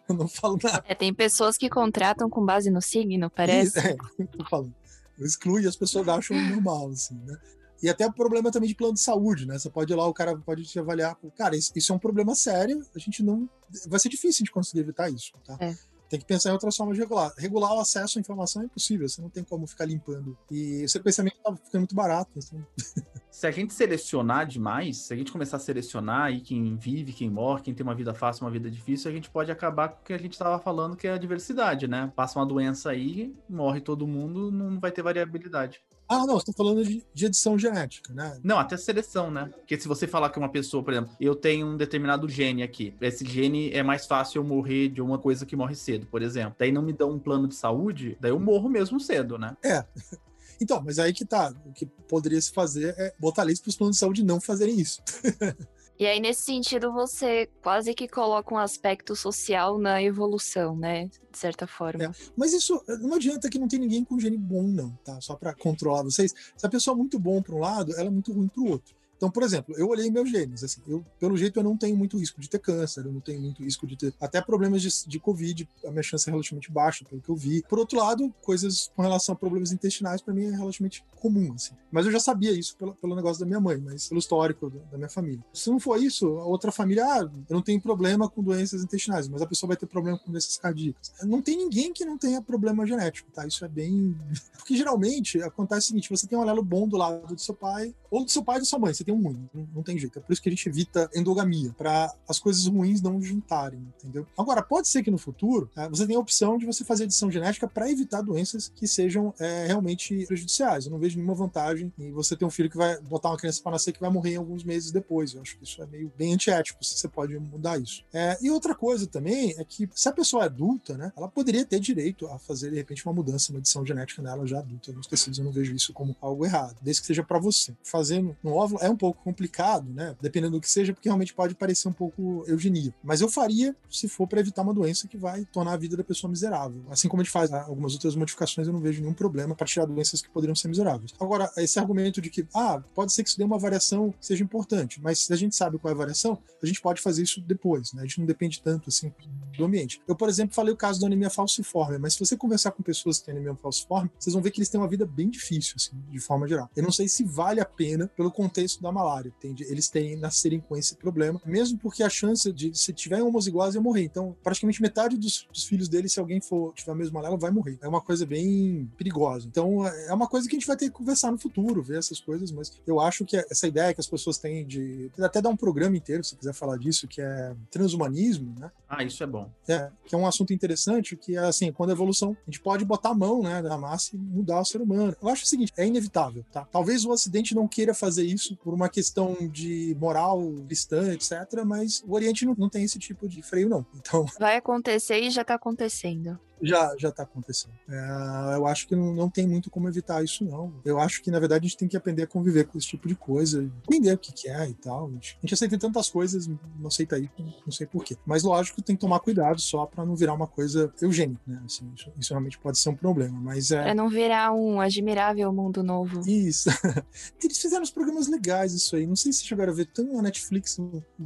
Speaker 6: eu não falo nada.
Speaker 3: É, tem pessoas que contratam com base no signo, parece.
Speaker 6: É, eu tô falando. Eu excluo e as pessoas acham normal, assim, né? E até o problema também de plano de saúde, né? Você pode ir lá, o cara pode te avaliar. Cara, isso, isso é um problema sério, a gente não. Vai ser difícil de conseguir evitar isso, tá?
Speaker 3: É.
Speaker 6: Tem que pensar em outras formas de regular. Regular o acesso à informação é impossível, você não tem como ficar limpando. E o seu pensamento tá ficando muito barato. Assim.
Speaker 2: Se a gente selecionar demais, se a gente começar a selecionar aí quem vive, quem morre, quem tem uma vida fácil, uma vida difícil, a gente pode acabar com o que a gente estava falando, que é a diversidade, né? Passa uma doença aí, morre todo mundo, não vai ter variabilidade.
Speaker 6: Ah, não, estou falando de, de edição genética, né?
Speaker 2: Não, até seleção, né? Porque se você falar que uma pessoa, por exemplo, eu tenho um determinado gene aqui, esse gene é mais fácil eu morrer de uma coisa que morre cedo, por exemplo. Daí não me dão um plano de saúde, daí eu morro mesmo cedo, né?
Speaker 6: Então, mas aí que tá. O que poderia se fazer é botar leis para os planos de saúde não fazerem isso.
Speaker 3: E aí, nesse sentido, você quase que coloca um aspecto social na evolução, né? De certa forma.
Speaker 6: É. Mas isso não adianta que não tem ninguém com gene bom, não, tá? Só para controlar vocês. Se a pessoa é muito bom para um lado, ela é muito ruim para o outro. Então, por exemplo, eu olhei meus genes, assim, eu, pelo jeito eu não tenho muito risco de ter câncer, eu não tenho muito risco de ter até problemas de, de Covid, a minha chance é relativamente baixa, pelo que eu vi. Por outro lado, coisas com relação a problemas intestinais, para mim é relativamente comum, assim. Mas eu já sabia isso pelo, pelo negócio da minha mãe, mas pelo histórico da, da minha família. Se não for isso, a outra família, ah, eu não tenho problema com doenças intestinais, mas a pessoa vai ter problema com doenças cardíacas. Não tem ninguém que não tenha problema genético, tá? Isso é bem. Porque geralmente acontece o seguinte: você tem um alelo bom do lado do seu pai, ou do seu pai e da sua mãe, você tem ruim. Não, não tem jeito. É por isso que a gente evita endogamia, para as coisas ruins não juntarem, entendeu? Agora, pode ser que no futuro eh, você tenha a opção de você fazer edição genética para evitar doenças que sejam eh, realmente prejudiciais. Eu não vejo nenhuma vantagem em você ter um filho que vai botar uma criança para nascer que vai morrer alguns meses depois. Eu acho que isso é meio bem antiético, se você pode mudar isso. É, e outra coisa também é que se a pessoa é adulta, né, ela poderia ter direito a fazer de repente uma mudança, uma edição genética nela já adulta nos tecidos. Eu não vejo isso como algo errado, desde que seja para você. Fazer no- no óvulo é um pouco complicado, né? Dependendo do que seja, porque realmente pode parecer um pouco eugenia. Mas eu faria se for para evitar uma doença que vai tornar a vida da pessoa miserável. Assim como a gente faz ah, algumas outras modificações, eu não vejo nenhum problema para tirar doenças que poderiam ser miseráveis. Agora, esse argumento de que, ah, pode ser que isso dê uma variação seja importante, mas se a gente sabe qual é a variação, a gente pode fazer isso depois, né? A gente não depende tanto assim do ambiente. Eu, por exemplo, falei o caso da anemia falciforme, mas se você conversar com pessoas que têm anemia falciforme, vocês vão ver que eles têm uma vida bem difícil, assim, de forma geral. Eu não sei se vale a pena pelo contexto da malária, entende? Eles têm nascerem com esse problema, mesmo porque a chance de, se tiver homozigose, eu morrer. Então, praticamente metade dos, dos filhos dele, se alguém for tiver a mesma malária, vai morrer. É uma coisa bem perigosa. Então, é uma coisa que a gente vai ter que conversar no futuro, ver essas coisas, mas eu acho que essa ideia que as pessoas têm de até dar um programa inteiro, se quiser falar disso, que é transhumanismo, né?
Speaker 2: Ah, isso é bom.
Speaker 6: É, que é um assunto interessante, que é assim, quando a evolução, a gente pode botar a mão, né, da massa e mudar o ser humano. Eu acho o seguinte, é inevitável, tá? Talvez o Ocidente não queira fazer isso por uma questão de moral cristã, etc., mas o Oriente não, não tem esse tipo de freio, não. Então,
Speaker 3: Vai acontecer e já tá acontecendo.
Speaker 6: Já já tá acontecendo. É, eu acho que não, não tem muito como evitar isso, não. Eu acho que, na verdade, a gente tem que aprender a conviver com esse tipo de coisa, entender o que, que é e tal. A gente, a gente aceita tantas coisas, não aceita isso, não sei porquê. Mas, lógico, tem que tomar cuidado só pra não virar uma coisa eugênica, né? Assim, isso, isso realmente pode ser um problema, mas é.
Speaker 3: Pra não virar um admirável mundo novo.
Speaker 6: Isso. Eles fizeram uns programas legais, isso aí. Não sei se chegaram a ver tanto na Netflix,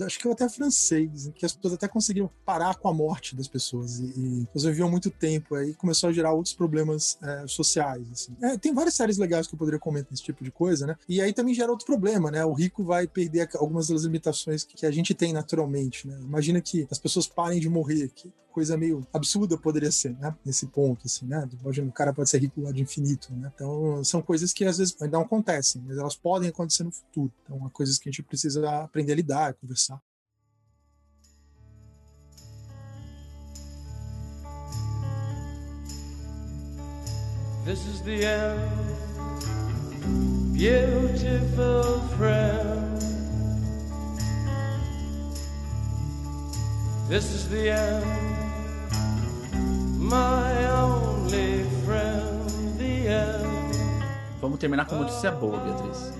Speaker 6: acho que até francês, que as pessoas até conseguiram parar com a morte das pessoas e, e resolviam muito tempo aí começou a gerar outros problemas é, sociais. Assim. É, tem várias séries legais que eu poderia comentar nesse tipo de coisa, né? E aí também gera outro problema, né? O rico vai perder algumas das limitações que a gente tem naturalmente, né? Imagina que as pessoas parem de morrer, que coisa meio absurda poderia ser, né? Nesse ponto, assim, né? Imagina, o cara pode ser rico lá de infinito, né? Então, são coisas que às vezes ainda não acontecem, mas elas podem acontecer no futuro. Então, são coisas que a gente precisa aprender a lidar, conversar.
Speaker 7: This is the end, beautiful friend. This is the end, my only friend, the end.
Speaker 2: Vamos terminar com notícia boa, Beatriz.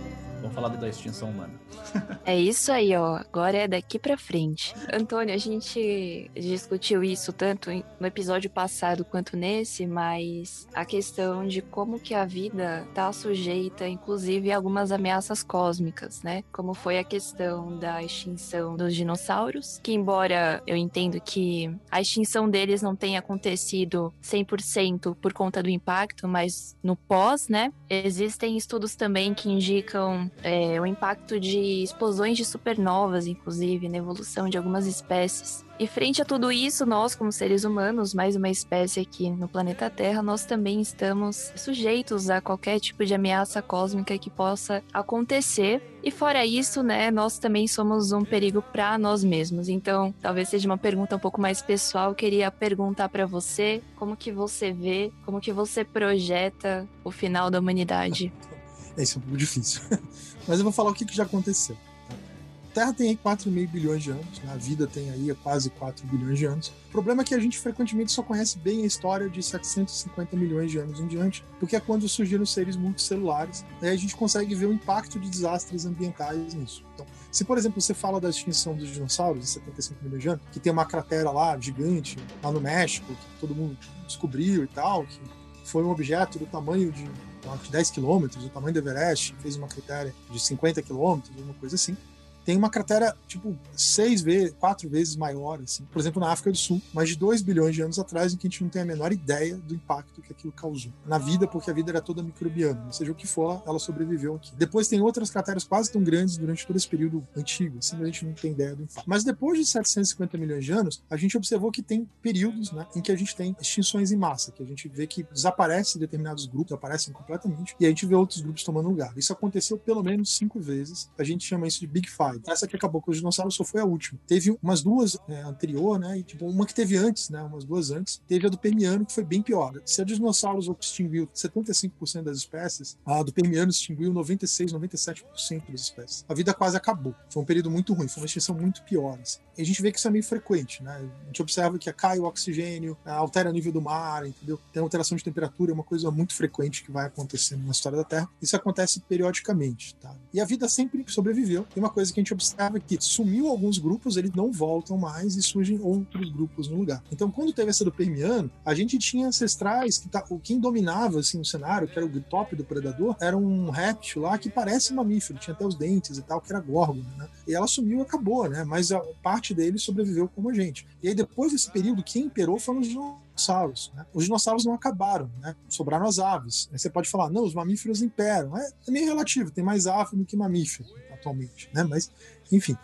Speaker 2: Vamos falar da extinção humana.
Speaker 3: É isso aí, ó. Agora é daqui pra frente. Antônio, a gente discutiu isso tanto no episódio passado quanto nesse, mas a questão de como que a vida tá sujeita, inclusive, a algumas ameaças cósmicas, né? Como foi a questão da extinção dos dinossauros, que embora eu entendo que a extinção deles não tenha acontecido 100% por conta do impacto, mas no pós, né? Existem estudos também que indicam é, o impacto de explosões de supernovas, inclusive, na evolução de algumas espécies. E frente a tudo isso, nós, como seres humanos, mais uma espécie aqui no planeta Terra, nós também estamos sujeitos a qualquer tipo de ameaça cósmica que possa acontecer. E fora isso, né, nós também somos um perigo para nós mesmos. Então, talvez seja uma pergunta um pouco mais pessoal. Eu queria perguntar para você como que você vê, como que você projeta o final da humanidade.
Speaker 6: Esse é um pouco difícil. Mas eu vou falar o que, que já aconteceu. A Terra tem aí 4,5 bilhões de anos, né? a vida tem aí quase 4 bilhões de anos. O problema é que a gente frequentemente só conhece bem a história de 750 milhões de anos em diante, porque é quando surgiram seres multicelulares, aí a gente consegue ver o impacto de desastres ambientais nisso. Então, se, por exemplo, você fala da extinção dos dinossauros, de 75 milhões de anos, que tem uma cratera lá gigante, lá no México, que todo mundo descobriu e tal, que foi um objeto do tamanho de, de 10 quilômetros, do tamanho do Everest, fez uma cratera de 50 quilômetros, uma coisa assim tem uma cratera, tipo, seis vezes, quatro vezes maior, assim. Por exemplo, na África do Sul, mais de dois bilhões de anos atrás, em que a gente não tem a menor ideia do impacto que aquilo causou. Na vida, porque a vida era toda microbiana. Seja o que for, ela sobreviveu aqui. Depois tem outras crateras quase tão grandes durante todo esse período antigo, assim, a gente não tem ideia do impacto. Mas depois de 750 milhões de anos, a gente observou que tem períodos, né, em que a gente tem extinções em massa, que a gente vê que desaparecem determinados grupos, aparecem completamente, e a gente vê outros grupos tomando lugar. Isso aconteceu pelo menos cinco vezes. A gente chama isso de Big Five. Essa que acabou com os dinossauros só foi a última. Teve umas duas é, anterior, né? E tipo, uma que teve antes, né? Umas duas antes. Teve a do Permiano, que foi bem pior. Se a dos dinossauros extinguiu 75% das espécies, a do Permiano extinguiu 96, 97% das espécies. A vida quase acabou. Foi um período muito ruim, foi uma extinção muito pior. Assim. E a gente vê que isso é meio frequente, né? A gente observa que cai o oxigênio, altera o nível do mar, entendeu? Tem alteração de temperatura, é uma coisa muito frequente que vai acontecendo na história da Terra. Isso acontece periodicamente, tá? E a vida sempre sobreviveu. Tem uma coisa que a gente observa que sumiu alguns grupos, eles não voltam mais e surgem outros grupos no lugar. Então, quando teve essa do Permiano, a gente tinha ancestrais que tá, quem dominava assim o cenário, que era o top do predador, era um réptil lá que parece mamífero, tinha até os dentes e tal, que era górgona, né? E ela sumiu e acabou, né? Mas a parte dele sobreviveu como a gente. E aí depois desse período, quem imperou foram os dinossauros. Né? Os dinossauros não acabaram, né? sobraram as aves. Aí você pode falar, não, os mamíferos imperam. É, é meio relativo, tem mais ave do que mamífero atualmente, né? Mas, enfim.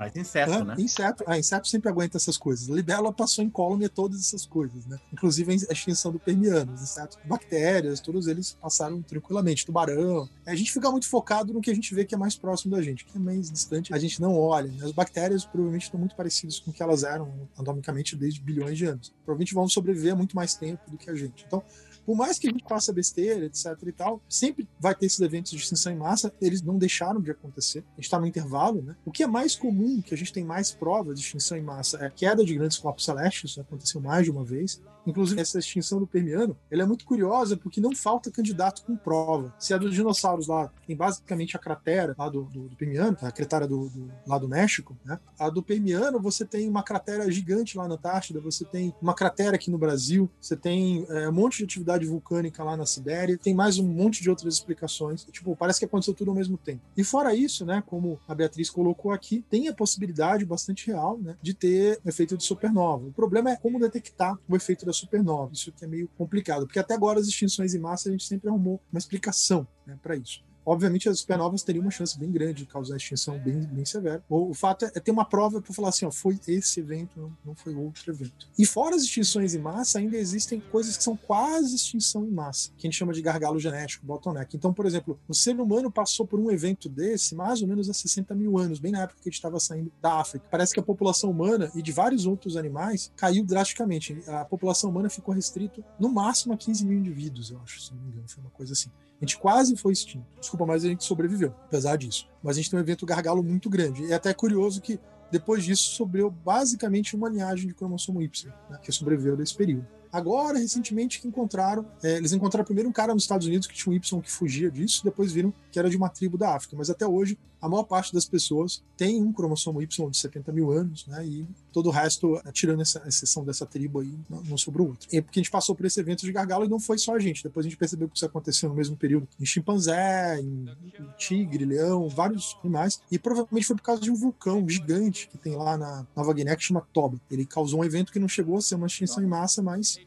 Speaker 2: Mas inseto,
Speaker 6: é,
Speaker 2: né?
Speaker 6: Inseto, ah, inseto sempre aguenta essas coisas. Libélula passou incólume a todas essas coisas, né? Inclusive a extinção do permiano. Os insetos, bactérias, todos eles passaram tranquilamente. Tubarão. A gente fica muito focado no que a gente vê que é mais próximo da gente. O que é mais distante, a gente não olha. As bactérias provavelmente estão muito parecidas com o que elas eram anatomicamente desde bilhões de anos. Provavelmente vão sobreviver muito mais tempo do que a gente. Então, por mais que a gente faça besteira, etc e tal, sempre vai ter esses eventos de extinção em massa, eles não deixaram de acontecer. A gente está no intervalo, né? O que é mais comum, que a gente tem mais provas de extinção em massa, é a queda de grandes corpos celestes, isso aconteceu mais de uma vez. Inclusive, essa extinção do Permiano, ela é muito curiosa porque não falta candidato com prova. Se a dos dinossauros lá tem basicamente a cratera lá do, do, do Permiano, a cratera do, do, lá do México, né? A do Permiano, você tem uma cratera gigante lá na Antártida, você tem uma cratera aqui no Brasil, você tem é, um monte de atividade vulcânica lá na Sibéria, tem mais um monte de outras explicações. Tipo, parece que aconteceu tudo ao mesmo tempo. E fora isso, né, como a Beatriz colocou aqui, tem a possibilidade bastante real né, de ter efeito de supernova. O problema é como detectar o efeito da supernova. Isso que é meio complicado, porque até agora as extinções em massa a gente sempre arrumou uma explicação né, para isso. Obviamente, as supernovas teriam uma chance bem grande de causar extinção bem, bem severa. O, fato é, é ter uma prova para falar assim: ó, foi esse evento, não, foi outro evento. E fora as extinções em massa, ainda existem coisas que são quase extinção em massa, que a gente chama de gargalo genético, bottleneck. Então, por exemplo, o ser humano passou por um evento desse mais ou menos há 60 mil anos, bem na época que a gente estava saindo da África. Parece que a população humana e de vários outros animais caiu drasticamente. A população humana ficou restrito no máximo a 15 mil indivíduos, eu acho, se não me engano, foi uma coisa assim. A gente quase foi extinto. Desculpa, mas a gente sobreviveu, apesar disso. Mas a gente tem um evento gargalo muito grande. E é até curioso que depois disso sobrou basicamente uma linhagem de cromossomo Y, né, que sobreviveu desse período. Agora, recentemente, que encontraram, é, eles encontraram primeiro um cara nos Estados Unidos que tinha um Y que fugia disso, depois viram que era de uma tribo da África. Mas até hoje, a maior parte das pessoas tem um cromossomo Y de 70 mil anos, né? E todo o resto, tirando essa exceção dessa tribo aí, não, não sobrou outro. E porque a gente passou por esse evento de gargalo e não foi só a gente. Depois a gente percebeu que isso aconteceu no mesmo período em chimpanzé, em, em tigre, leão, vários animais. E provavelmente foi por causa de um vulcão gigante que tem lá na Nova Guiné que chama Toba. Ele causou um evento que não chegou a ser uma extinção em massa, mas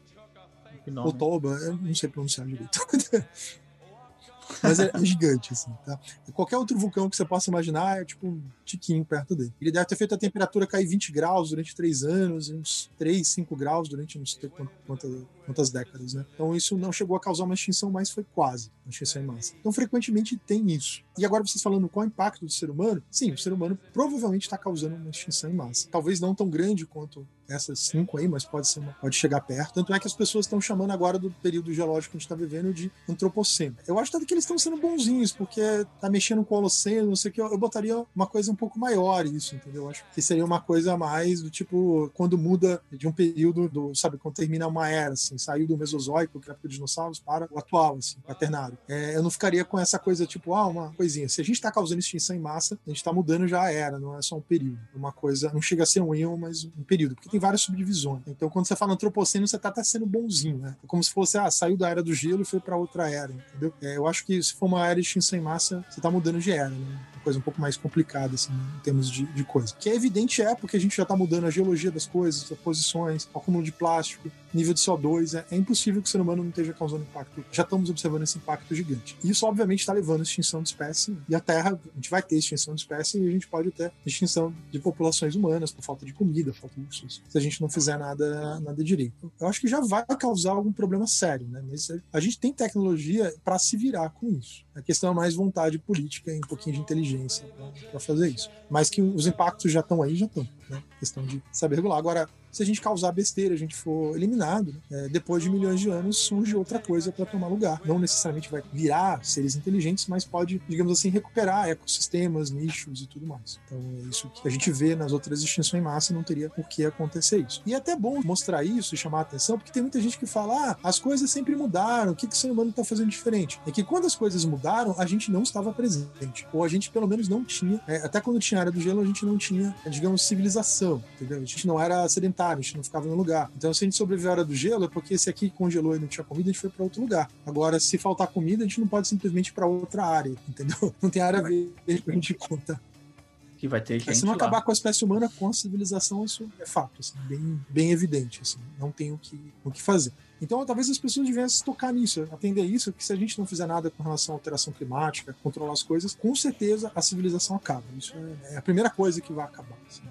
Speaker 2: Que nome.
Speaker 6: o Toba, eu não sei pronunciar direito. Mas é gigante, assim, tá? Qualquer outro vulcão que você possa imaginar é tipo tiquinho perto dele. Ele deve ter feito a temperatura cair 20 graus durante 3 anos, uns 3, 5 graus durante não sei quant- quantas, quantas décadas, né? Então isso não chegou a causar uma extinção, mas foi quase uma extinção em massa. Então frequentemente tem isso. E agora vocês falando qual é o impacto do ser humano? Sim, o ser humano provavelmente está causando uma extinção em massa. Talvez não tão grande quanto essas cinco aí, mas pode ser uma- pode chegar perto. Tanto é que as pessoas estão chamando agora do período geológico que a gente está vivendo de antropoceno. Eu acho até que eles estão sendo bonzinhos, porque tá mexendo com o holoceno, não sei o que. Eu, eu botaria uma coisa um pouco maior isso, entendeu? Eu acho que seria uma coisa mais do tipo quando muda de um período do, sabe, quando termina uma era, assim, saiu do Mesozoico, que é época dos dinossauros, para o atual, assim, quaternário. É, eu não ficaria com essa coisa tipo, ah, uma coisinha. Se a gente está causando extinção em massa, a gente está mudando já a era, não é só um período. É Uma coisa, não chega a ser um íon, mas um período, porque tem várias subdivisões. Então, quando você fala antropoceno, você tá até sendo bonzinho, né? É como se fosse, ah, saiu da era do gelo e foi para outra era, entendeu? É, eu acho que se for uma era de extinção em massa, você tá mudando de era, né? Coisa um pouco mais complicada, assim, em termos de, de coisa. Que é evidente é, porque a gente já tá mudando a geologia das coisas, as posições, acúmulo de plástico, nível de CO2. É, é impossível que o ser humano não esteja causando impacto. Já estamos observando esse impacto gigante. Isso, obviamente, está levando à extinção de espécie. E a Terra, a gente vai ter extinção de espécie e a gente pode ter extinção de populações humanas por falta de comida, falta de recursos, se a gente não fizer nada, nada direito. Eu acho que já vai causar algum problema sério, né? Mas a gente tem tecnologia para se virar com isso. A questão é mais vontade política e um pouquinho de inteligência para fazer isso. Mas que os impactos já estão aí, já estão. Né? Questão de saber regular. Agora, se a gente causar besteira, a gente for eliminado, é, depois de milhões de anos surge outra coisa para tomar lugar. Não necessariamente vai virar seres inteligentes, mas pode, digamos assim, recuperar ecossistemas, nichos e tudo mais. Então é isso que a gente vê nas outras extinções em massa, não teria por que acontecer isso. E é até bom mostrar isso e chamar a atenção, porque tem muita gente que fala: ah, as coisas sempre mudaram, o que, que o ser humano está fazendo diferente? É que quando as coisas mudaram, a gente não estava presente. Ou a gente pelo menos não tinha, é, até quando tinha a área do gelo, a gente não tinha, digamos, civilização, entendeu? A gente não era sedentário, a gente não ficava no lugar. Então, se a gente sobreviveu à era do gelo, é porque esse aqui congelou e não tinha comida, a gente foi para outro lugar. Agora, se faltar comida, a gente não pode simplesmente ir para outra área, entendeu? Não tem área verde pra gente conta.
Speaker 2: Que vai ter gente
Speaker 6: se não
Speaker 2: lá.
Speaker 6: acabar com a espécie humana, com a civilização, isso é fato, assim, bem, bem evidente. Assim, não tem o que, o que fazer. Então, talvez as pessoas devessem se tocar nisso, atender isso, que se a gente não fizer nada com relação à alteração climática, controlar as coisas, com certeza a civilização acaba. Isso é, é a primeira coisa que vai acabar. assim.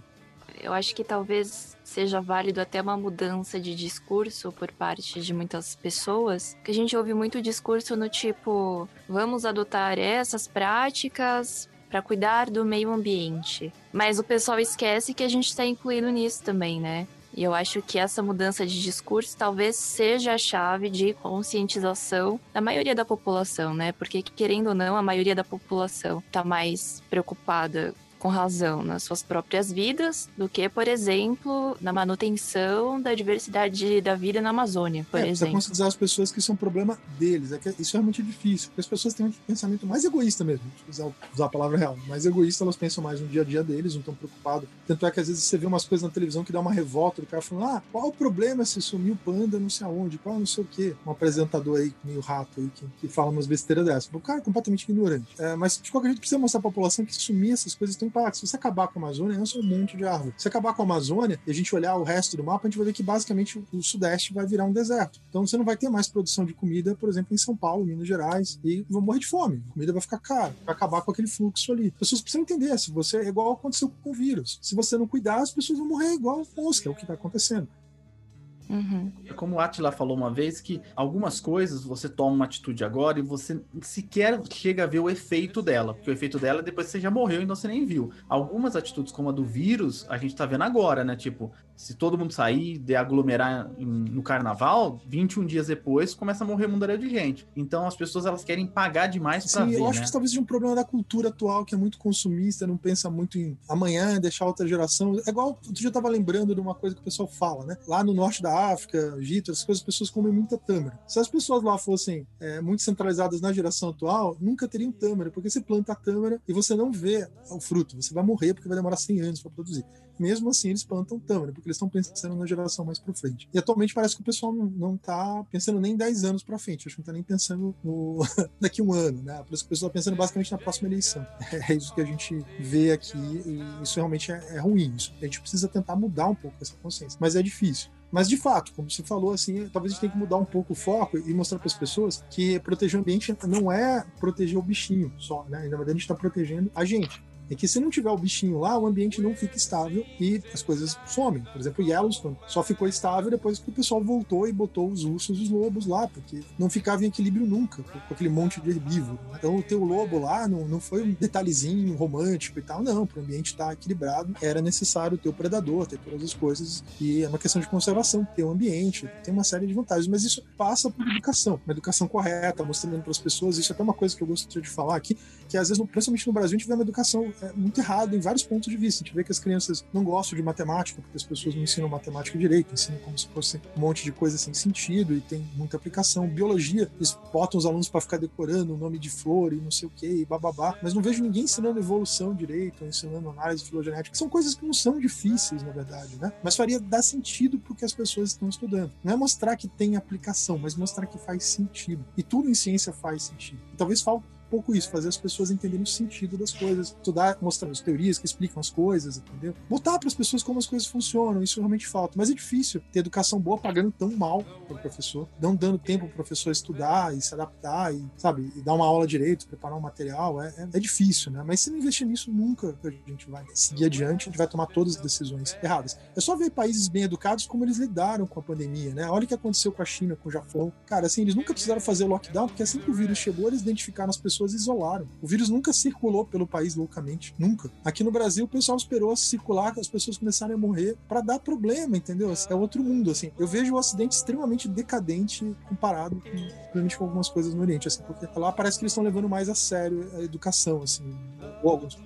Speaker 3: Eu acho que talvez seja válido até uma mudança de discurso por parte de muitas pessoas, que a gente ouve muito discurso no tipo, vamos adotar essas práticas para cuidar do meio ambiente. Mas o pessoal esquece que a gente está incluído nisso também, né? E eu acho que essa mudança de discurso talvez seja a chave de conscientização da maioria da população, né? Porque, querendo ou não, a maioria da população está mais preocupada com razão nas suas próprias vidas do que, por exemplo, na manutenção da diversidade da vida na Amazônia, por
Speaker 6: é, precisa
Speaker 3: exemplo.
Speaker 6: conscientizar as pessoas que isso é um problema deles. É que isso é realmente difícil, porque as pessoas têm um pensamento mais egoísta mesmo, usar, usar a palavra real. Mais egoísta, elas pensam mais no dia a dia deles, não estão preocupados. Tanto é que às vezes você vê umas coisas na televisão que dá uma revolta do cara falando: ah, qual o problema se sumiu panda não sei aonde, qual não sei o quê. Um apresentador aí, meio rato aí, que, que fala umas besteiras dessas. O cara é completamente ignorante. É, mas de qualquer jeito precisa mostrar à população que sumir essas coisas estão Se você acabar com a Amazônia, é só um monte de árvore. Se acabar com a Amazônia e a gente olhar o resto do mapa, a gente vai ver que basicamente o Sudeste vai virar um deserto. Então você não vai ter mais produção de comida, por exemplo, em São Paulo, Minas Gerais, e vão morrer de fome. A comida vai ficar cara, vai acabar com aquele fluxo ali. As pessoas precisam entender, se você é igual aconteceu com o vírus. Se você não cuidar, as pessoas vão morrer igual mosca, é o que está acontecendo.
Speaker 3: Uhum.
Speaker 2: Como o Atila falou uma vez, que algumas coisas você toma uma atitude agora e você sequer chega a ver o efeito dela, porque o efeito dela é depois você já morreu e você nem viu. Algumas atitudes, como a do vírus, a gente tá vendo agora, né? Tipo, se todo mundo sair, de aglomerar em- no carnaval, 21 dias depois começa a morrer mundaréu de gente. Então as pessoas elas querem pagar demais pra
Speaker 6: Sim,
Speaker 2: ver,
Speaker 6: eu acho
Speaker 2: né?
Speaker 6: que isso talvez seja um problema da cultura atual, que é muito consumista, não pensa muito em amanhã, deixar outra geração. É igual, outro dia eu tava lembrando de uma coisa que o pessoal fala, né? Lá no norte da África, Egito, essas coisas, as pessoas comem muita tâmara. Se as pessoas lá fossem é, muito centralizadas na geração atual, nunca teriam tâmara, porque você planta a tâmara e você não vê o fruto. Você vai morrer porque vai demorar 100 anos para produzir. Mesmo assim, eles plantam tâmara, porque eles estão pensando na geração mais para frente. E atualmente parece que o pessoal não, não tá pensando nem 10 anos para frente, acho que não tá nem pensando no, daqui um ano, né? Por isso que o pessoal tá pensando basicamente na próxima eleição. É isso que a gente vê aqui e isso realmente é, é ruim. Isso. A gente precisa tentar mudar um pouco essa consciência, mas é difícil. Mas de fato, como você falou, assim, talvez a gente tenha que mudar um pouco o foco e mostrar para as pessoas que proteger o ambiente não é proteger o bichinho só, né? Na verdade, a gente está protegendo a gente. É que se não tiver o bichinho lá, o ambiente não fica estável e as coisas somem. Por exemplo, Yellowstone só ficou estável depois que o pessoal voltou e botou os ursos e os lobos lá, porque não ficava em equilíbrio nunca, com aquele monte de herbívoro. né? Então, ter o lobo lá não, não foi um detalhezinho romântico e tal, não. Para o ambiente estar equilibrado, era necessário ter o predador, ter todas as coisas. E é uma questão de conservação, ter o ambiente, tem uma série de vantagens. Mas isso passa por educação, uma educação correta, mostrando para as pessoas. Isso é até uma coisa que eu gostaria de falar aqui, que às vezes, principalmente no Brasil, a gente vê uma educação muito errada em vários pontos de vista. A gente vê que as crianças não gostam de matemática, porque as pessoas não ensinam matemática direito, ensinam como se fosse um monte de coisa sem sentido e tem muita aplicação. Biologia, eles botam os alunos para ficar decorando o nome de flor e não sei o que, e bababá, mas não vejo ninguém ensinando evolução direito, ou ensinando análise filogenética, são coisas que não são difíceis, na verdade, né? Mas faria dar sentido pro que as pessoas estão estudando. Não é mostrar que tem aplicação, mas mostrar que faz sentido. E tudo em ciência faz sentido. E talvez falte pouco isso, fazer as pessoas entenderem o sentido das coisas, estudar, mostrar as teorias que explicam as coisas, entendeu? Botar para as pessoas como as coisas funcionam, isso realmente falta. Mas é difícil ter educação boa pagando tão mal para o professor, não dando tempo para o professor estudar e se adaptar e, sabe, e dar uma aula direito, preparar um material, é, é, é difícil, né? Mas se não investir nisso, nunca a gente vai seguir adiante, a gente vai tomar todas as decisões erradas. É só ver países bem educados como eles lidaram com a pandemia, né? Olha o que aconteceu com a China, com o Japão. Cara, assim, eles nunca precisaram fazer o lockdown, porque assim que o vírus chegou, eles identificaram as pessoas e isolaram. O vírus nunca circulou pelo país loucamente, nunca. Aqui no Brasil, o pessoal esperou circular, as pessoas começarem a morrer para dar problema, entendeu? É outro mundo, assim. Eu vejo o Ocidente extremamente decadente comparado com, com algumas coisas no Oriente, assim, porque lá parece que eles estão levando mais a sério a educação, assim, ou alguns.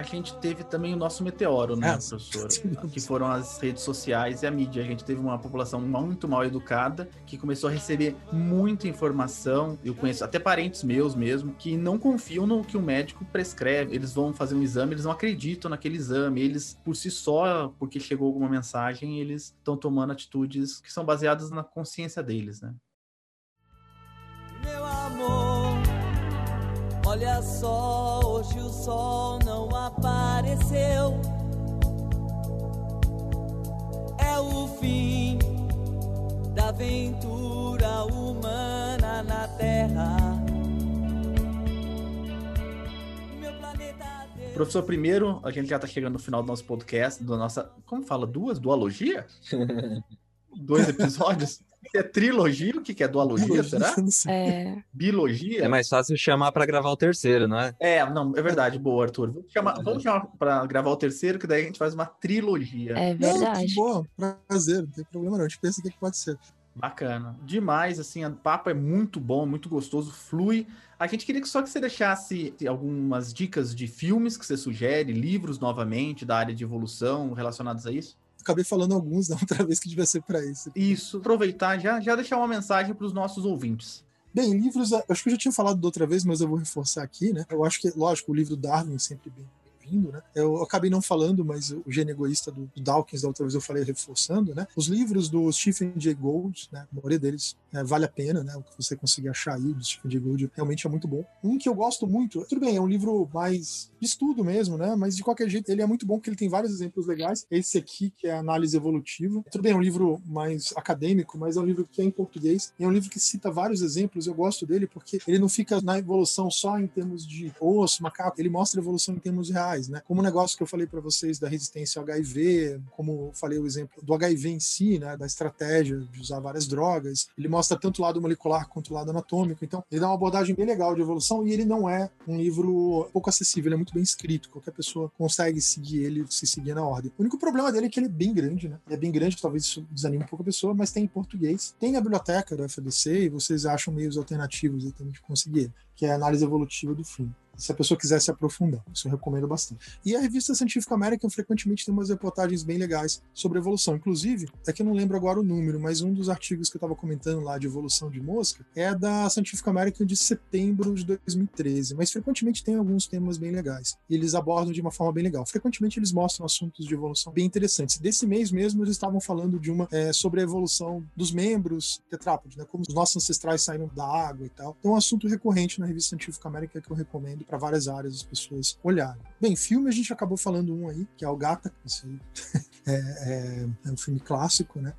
Speaker 2: A gente teve também o nosso meteoro, né,
Speaker 6: É.
Speaker 2: professor? Que foram as redes sociais e a mídia. A gente teve uma população muito mal educada que começou a receber muita informação. Eu conheço até parentes meus mesmo que não confiam no que o médico prescreve. Eles vão fazer um exame, eles não acreditam naquele exame. Eles, por si só, porque chegou alguma mensagem, eles estão tomando atitudes que são baseadas na consciência deles, né?
Speaker 7: Meu amor, olha só, hoje o sol não apareceu. É o fim da aventura humana na Terra. Meu planeta Deus.
Speaker 2: Professor, primeiro, a gente já está chegando no final do nosso podcast, da nossa. Como fala? Duas? Dualogia? Dois episódios? É trilogia? O que, que é dualogia? Será?
Speaker 6: Não.
Speaker 3: É,
Speaker 2: Biologia?
Speaker 4: É mais fácil chamar pra gravar o terceiro, não é?
Speaker 2: É, não, é verdade, boa, Arthur. Vamos chamar, vamos chamar para gravar o terceiro, que daí a gente faz uma trilogia.
Speaker 3: é
Speaker 6: Não,
Speaker 3: verdade.
Speaker 6: que bom, prazer, não tem problema não. A gente pensa o que que pode ser.
Speaker 2: Bacana. Demais, assim, o papo é muito bom, muito gostoso, flui. A gente queria que só que você deixasse algumas dicas de filmes que você sugere, livros novamente, da área de evolução relacionados a isso.
Speaker 6: Acabei falando alguns da outra vez que devia ser para isso.
Speaker 2: Isso, aproveitar já, já deixar uma mensagem para os nossos ouvintes.
Speaker 6: Bem, livros, acho que eu já tinha falado da outra vez, mas eu vou reforçar aqui, né? Eu acho que, lógico, o livro Darwin é sempre bem né? Eu acabei não falando, mas o gênio egoísta do, Dawkins, da outra vez eu falei reforçando, né? Os livros do Stephen Jay Gould, né? A maioria deles é, vale a pena, né? O que você conseguir achar aí do Stephen Jay Gould realmente é muito bom. Um que eu gosto muito, tudo bem, é um livro mais de estudo mesmo, né? Mas de qualquer jeito, ele é muito bom porque ele tem vários exemplos legais. Esse aqui, que é Análise Evolutiva. Tudo bem, é um livro mais acadêmico, mas é um livro que é em português. É um livro que cita vários exemplos. Eu gosto dele porque ele não fica na evolução só em termos de osso, macaco. Ele mostra a evolução em termos reais, né? Como o negócio que eu falei para vocês da resistência ao HIV, como eu falei o exemplo do HIV em si, né? Da estratégia de usar várias drogas. Ele mostra tanto o lado molecular quanto o lado anatômico. Então, ele dá uma abordagem bem legal de evolução e ele não é um livro pouco acessível, ele é muito bem escrito. Qualquer pessoa consegue seguir ele, se seguir na ordem. O único problema dele é que ele é bem grande, né? Ele é bem grande, talvez isso desanime um pouco a pessoa, mas tem em português. Tem a biblioteca da FDC e vocês acham meios alternativos aí também de conseguir que é a análise evolutiva do fim se a pessoa quiser se aprofundar. Isso eu recomendo bastante. E a revista Científica American frequentemente tem umas reportagens bem legais sobre evolução. Inclusive, é que eu não lembro agora o número, mas um dos artigos que eu estava comentando lá de evolução de mosca é da Científica American de setembro de 2013. Mas frequentemente tem alguns temas bem legais. E eles abordam de uma forma bem legal. Frequentemente eles mostram assuntos de evolução bem interessantes. Desse mês mesmo eles estavam falando de uma é, sobre a evolução dos membros tetrápodes, né? Como os nossos ancestrais saíram da água e tal. Então é um assunto recorrente na revista Científica American que eu recomendo para várias áreas as pessoas olharem. Bem, filme a gente acabou falando um aí, que é o Gata, aí é, é, é um filme clássico, né?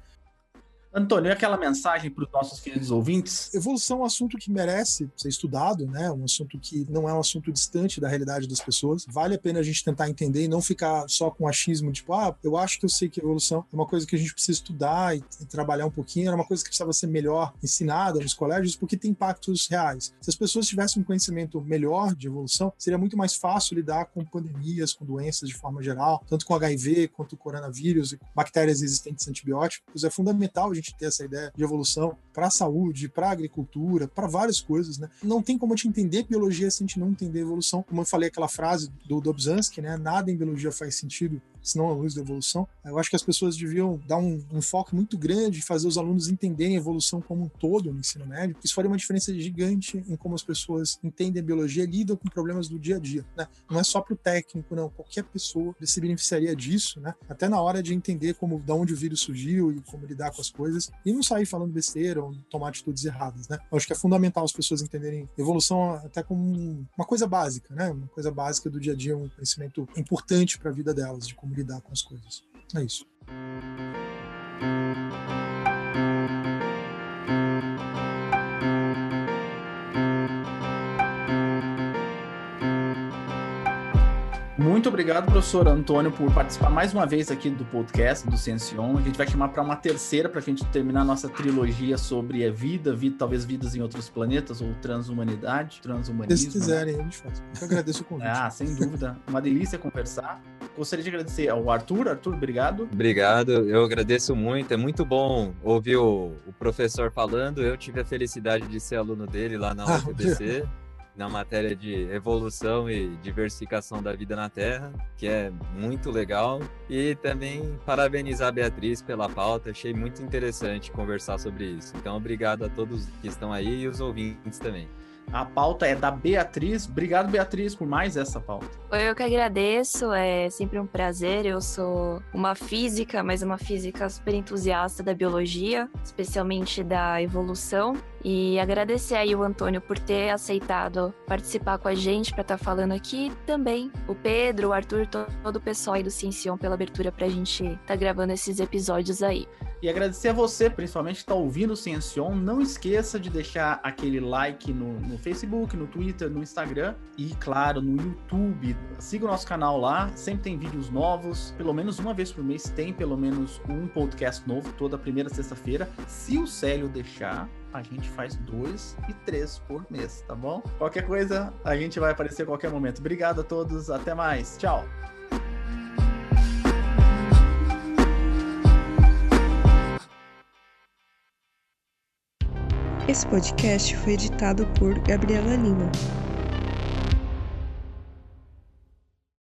Speaker 2: Antônio, e aquela mensagem para os nossos queridos ouvintes?
Speaker 6: Evolução é um assunto que merece ser estudado, né? Um assunto que não é um assunto distante da realidade das pessoas. Vale a pena a gente tentar entender e não ficar só com achismo, tipo, ah, eu acho que eu sei que evolução é uma coisa que a gente precisa estudar e, e trabalhar um pouquinho, era uma coisa que precisava ser melhor ensinada nos colégios, porque tem impactos reais. Se as pessoas tivessem um conhecimento melhor de evolução, seria muito mais fácil lidar com pandemias, com doenças de forma geral, tanto com HIV quanto com coronavírus e bactérias resistentes a antibióticos. É fundamental a gente ter essa ideia de evolução para a saúde, para a agricultura, para várias coisas, né? Não tem como a gente entender biologia se a gente não entender evolução. Como eu falei aquela frase do Dobzhansky, né? Nada em biologia faz sentido senão a luz da evolução. Eu acho que as pessoas deviam dar um, um foco muito grande e fazer os alunos entenderem a evolução como um todo no ensino médio. Isso faria uma diferença gigante em como as pessoas entendem a biologia e lidam com problemas do dia a dia. Né? Não é só para o técnico, não. Qualquer pessoa se beneficiaria disso, né? até na hora de entender como, da onde o vírus surgiu e como lidar com as coisas e não sair falando besteira ou tomar atitudes erradas. Né? Eu acho que é fundamental as pessoas entenderem evolução até como uma coisa básica, né? uma coisa básica do dia a dia, um conhecimento importante para a vida delas, de como lidar com as coisas. É isso.
Speaker 2: Muito obrigado, professor Antônio, por participar mais uma vez aqui do podcast do Ciencion. A gente vai chamar para uma terceira para a gente terminar a nossa trilogia sobre a vida, vida, talvez vidas em outros planetas ou transhumanidade, transhumanismo.
Speaker 6: Se quiserem, a gente faz. Eu agradeço o convite.
Speaker 2: Ah, sem dúvida. Uma delícia conversar. Gostaria de agradecer ao Arthur. Arthur, obrigado.
Speaker 4: Obrigado, eu agradeço muito. É muito bom ouvir o, o professor falando. Eu tive a felicidade de ser aluno dele lá na
Speaker 6: Ah,
Speaker 4: UFBC. Na matéria de evolução e diversificação da vida na Terra, que é muito legal. E também parabenizar a Beatriz pela pauta, achei muito interessante conversar sobre isso. Então, obrigado a todos que estão aí e os ouvintes também.
Speaker 2: A pauta é da Beatriz. Obrigado, Beatriz, por mais essa pauta.
Speaker 3: Eu que agradeço, é sempre um prazer. Eu sou uma física, mas uma física super entusiasta da biologia, especialmente da evolução. E agradecer aí o Antônio por ter aceitado participar com a gente para estar falando aqui. Também o Pedro, o Arthur, to- todo o pessoal aí do Ciencion pela abertura para a gente estar gravando esses episódios aí.
Speaker 2: E agradecer a você, principalmente, que está ouvindo o Ciencion. Não esqueça de deixar aquele like no, no Facebook, no Twitter, no Instagram e, claro, no YouTube. Siga o nosso canal lá, sempre tem vídeos novos. Pelo menos uma vez por mês tem pelo menos um podcast novo, toda primeira sexta-feira. Se o Célio deixar, a gente faz dois e três por mês, tá bom? Qualquer coisa, a gente vai aparecer a qualquer momento. Obrigado a todos, até mais. Tchau!
Speaker 8: Esse podcast foi editado por Gabriela Lima.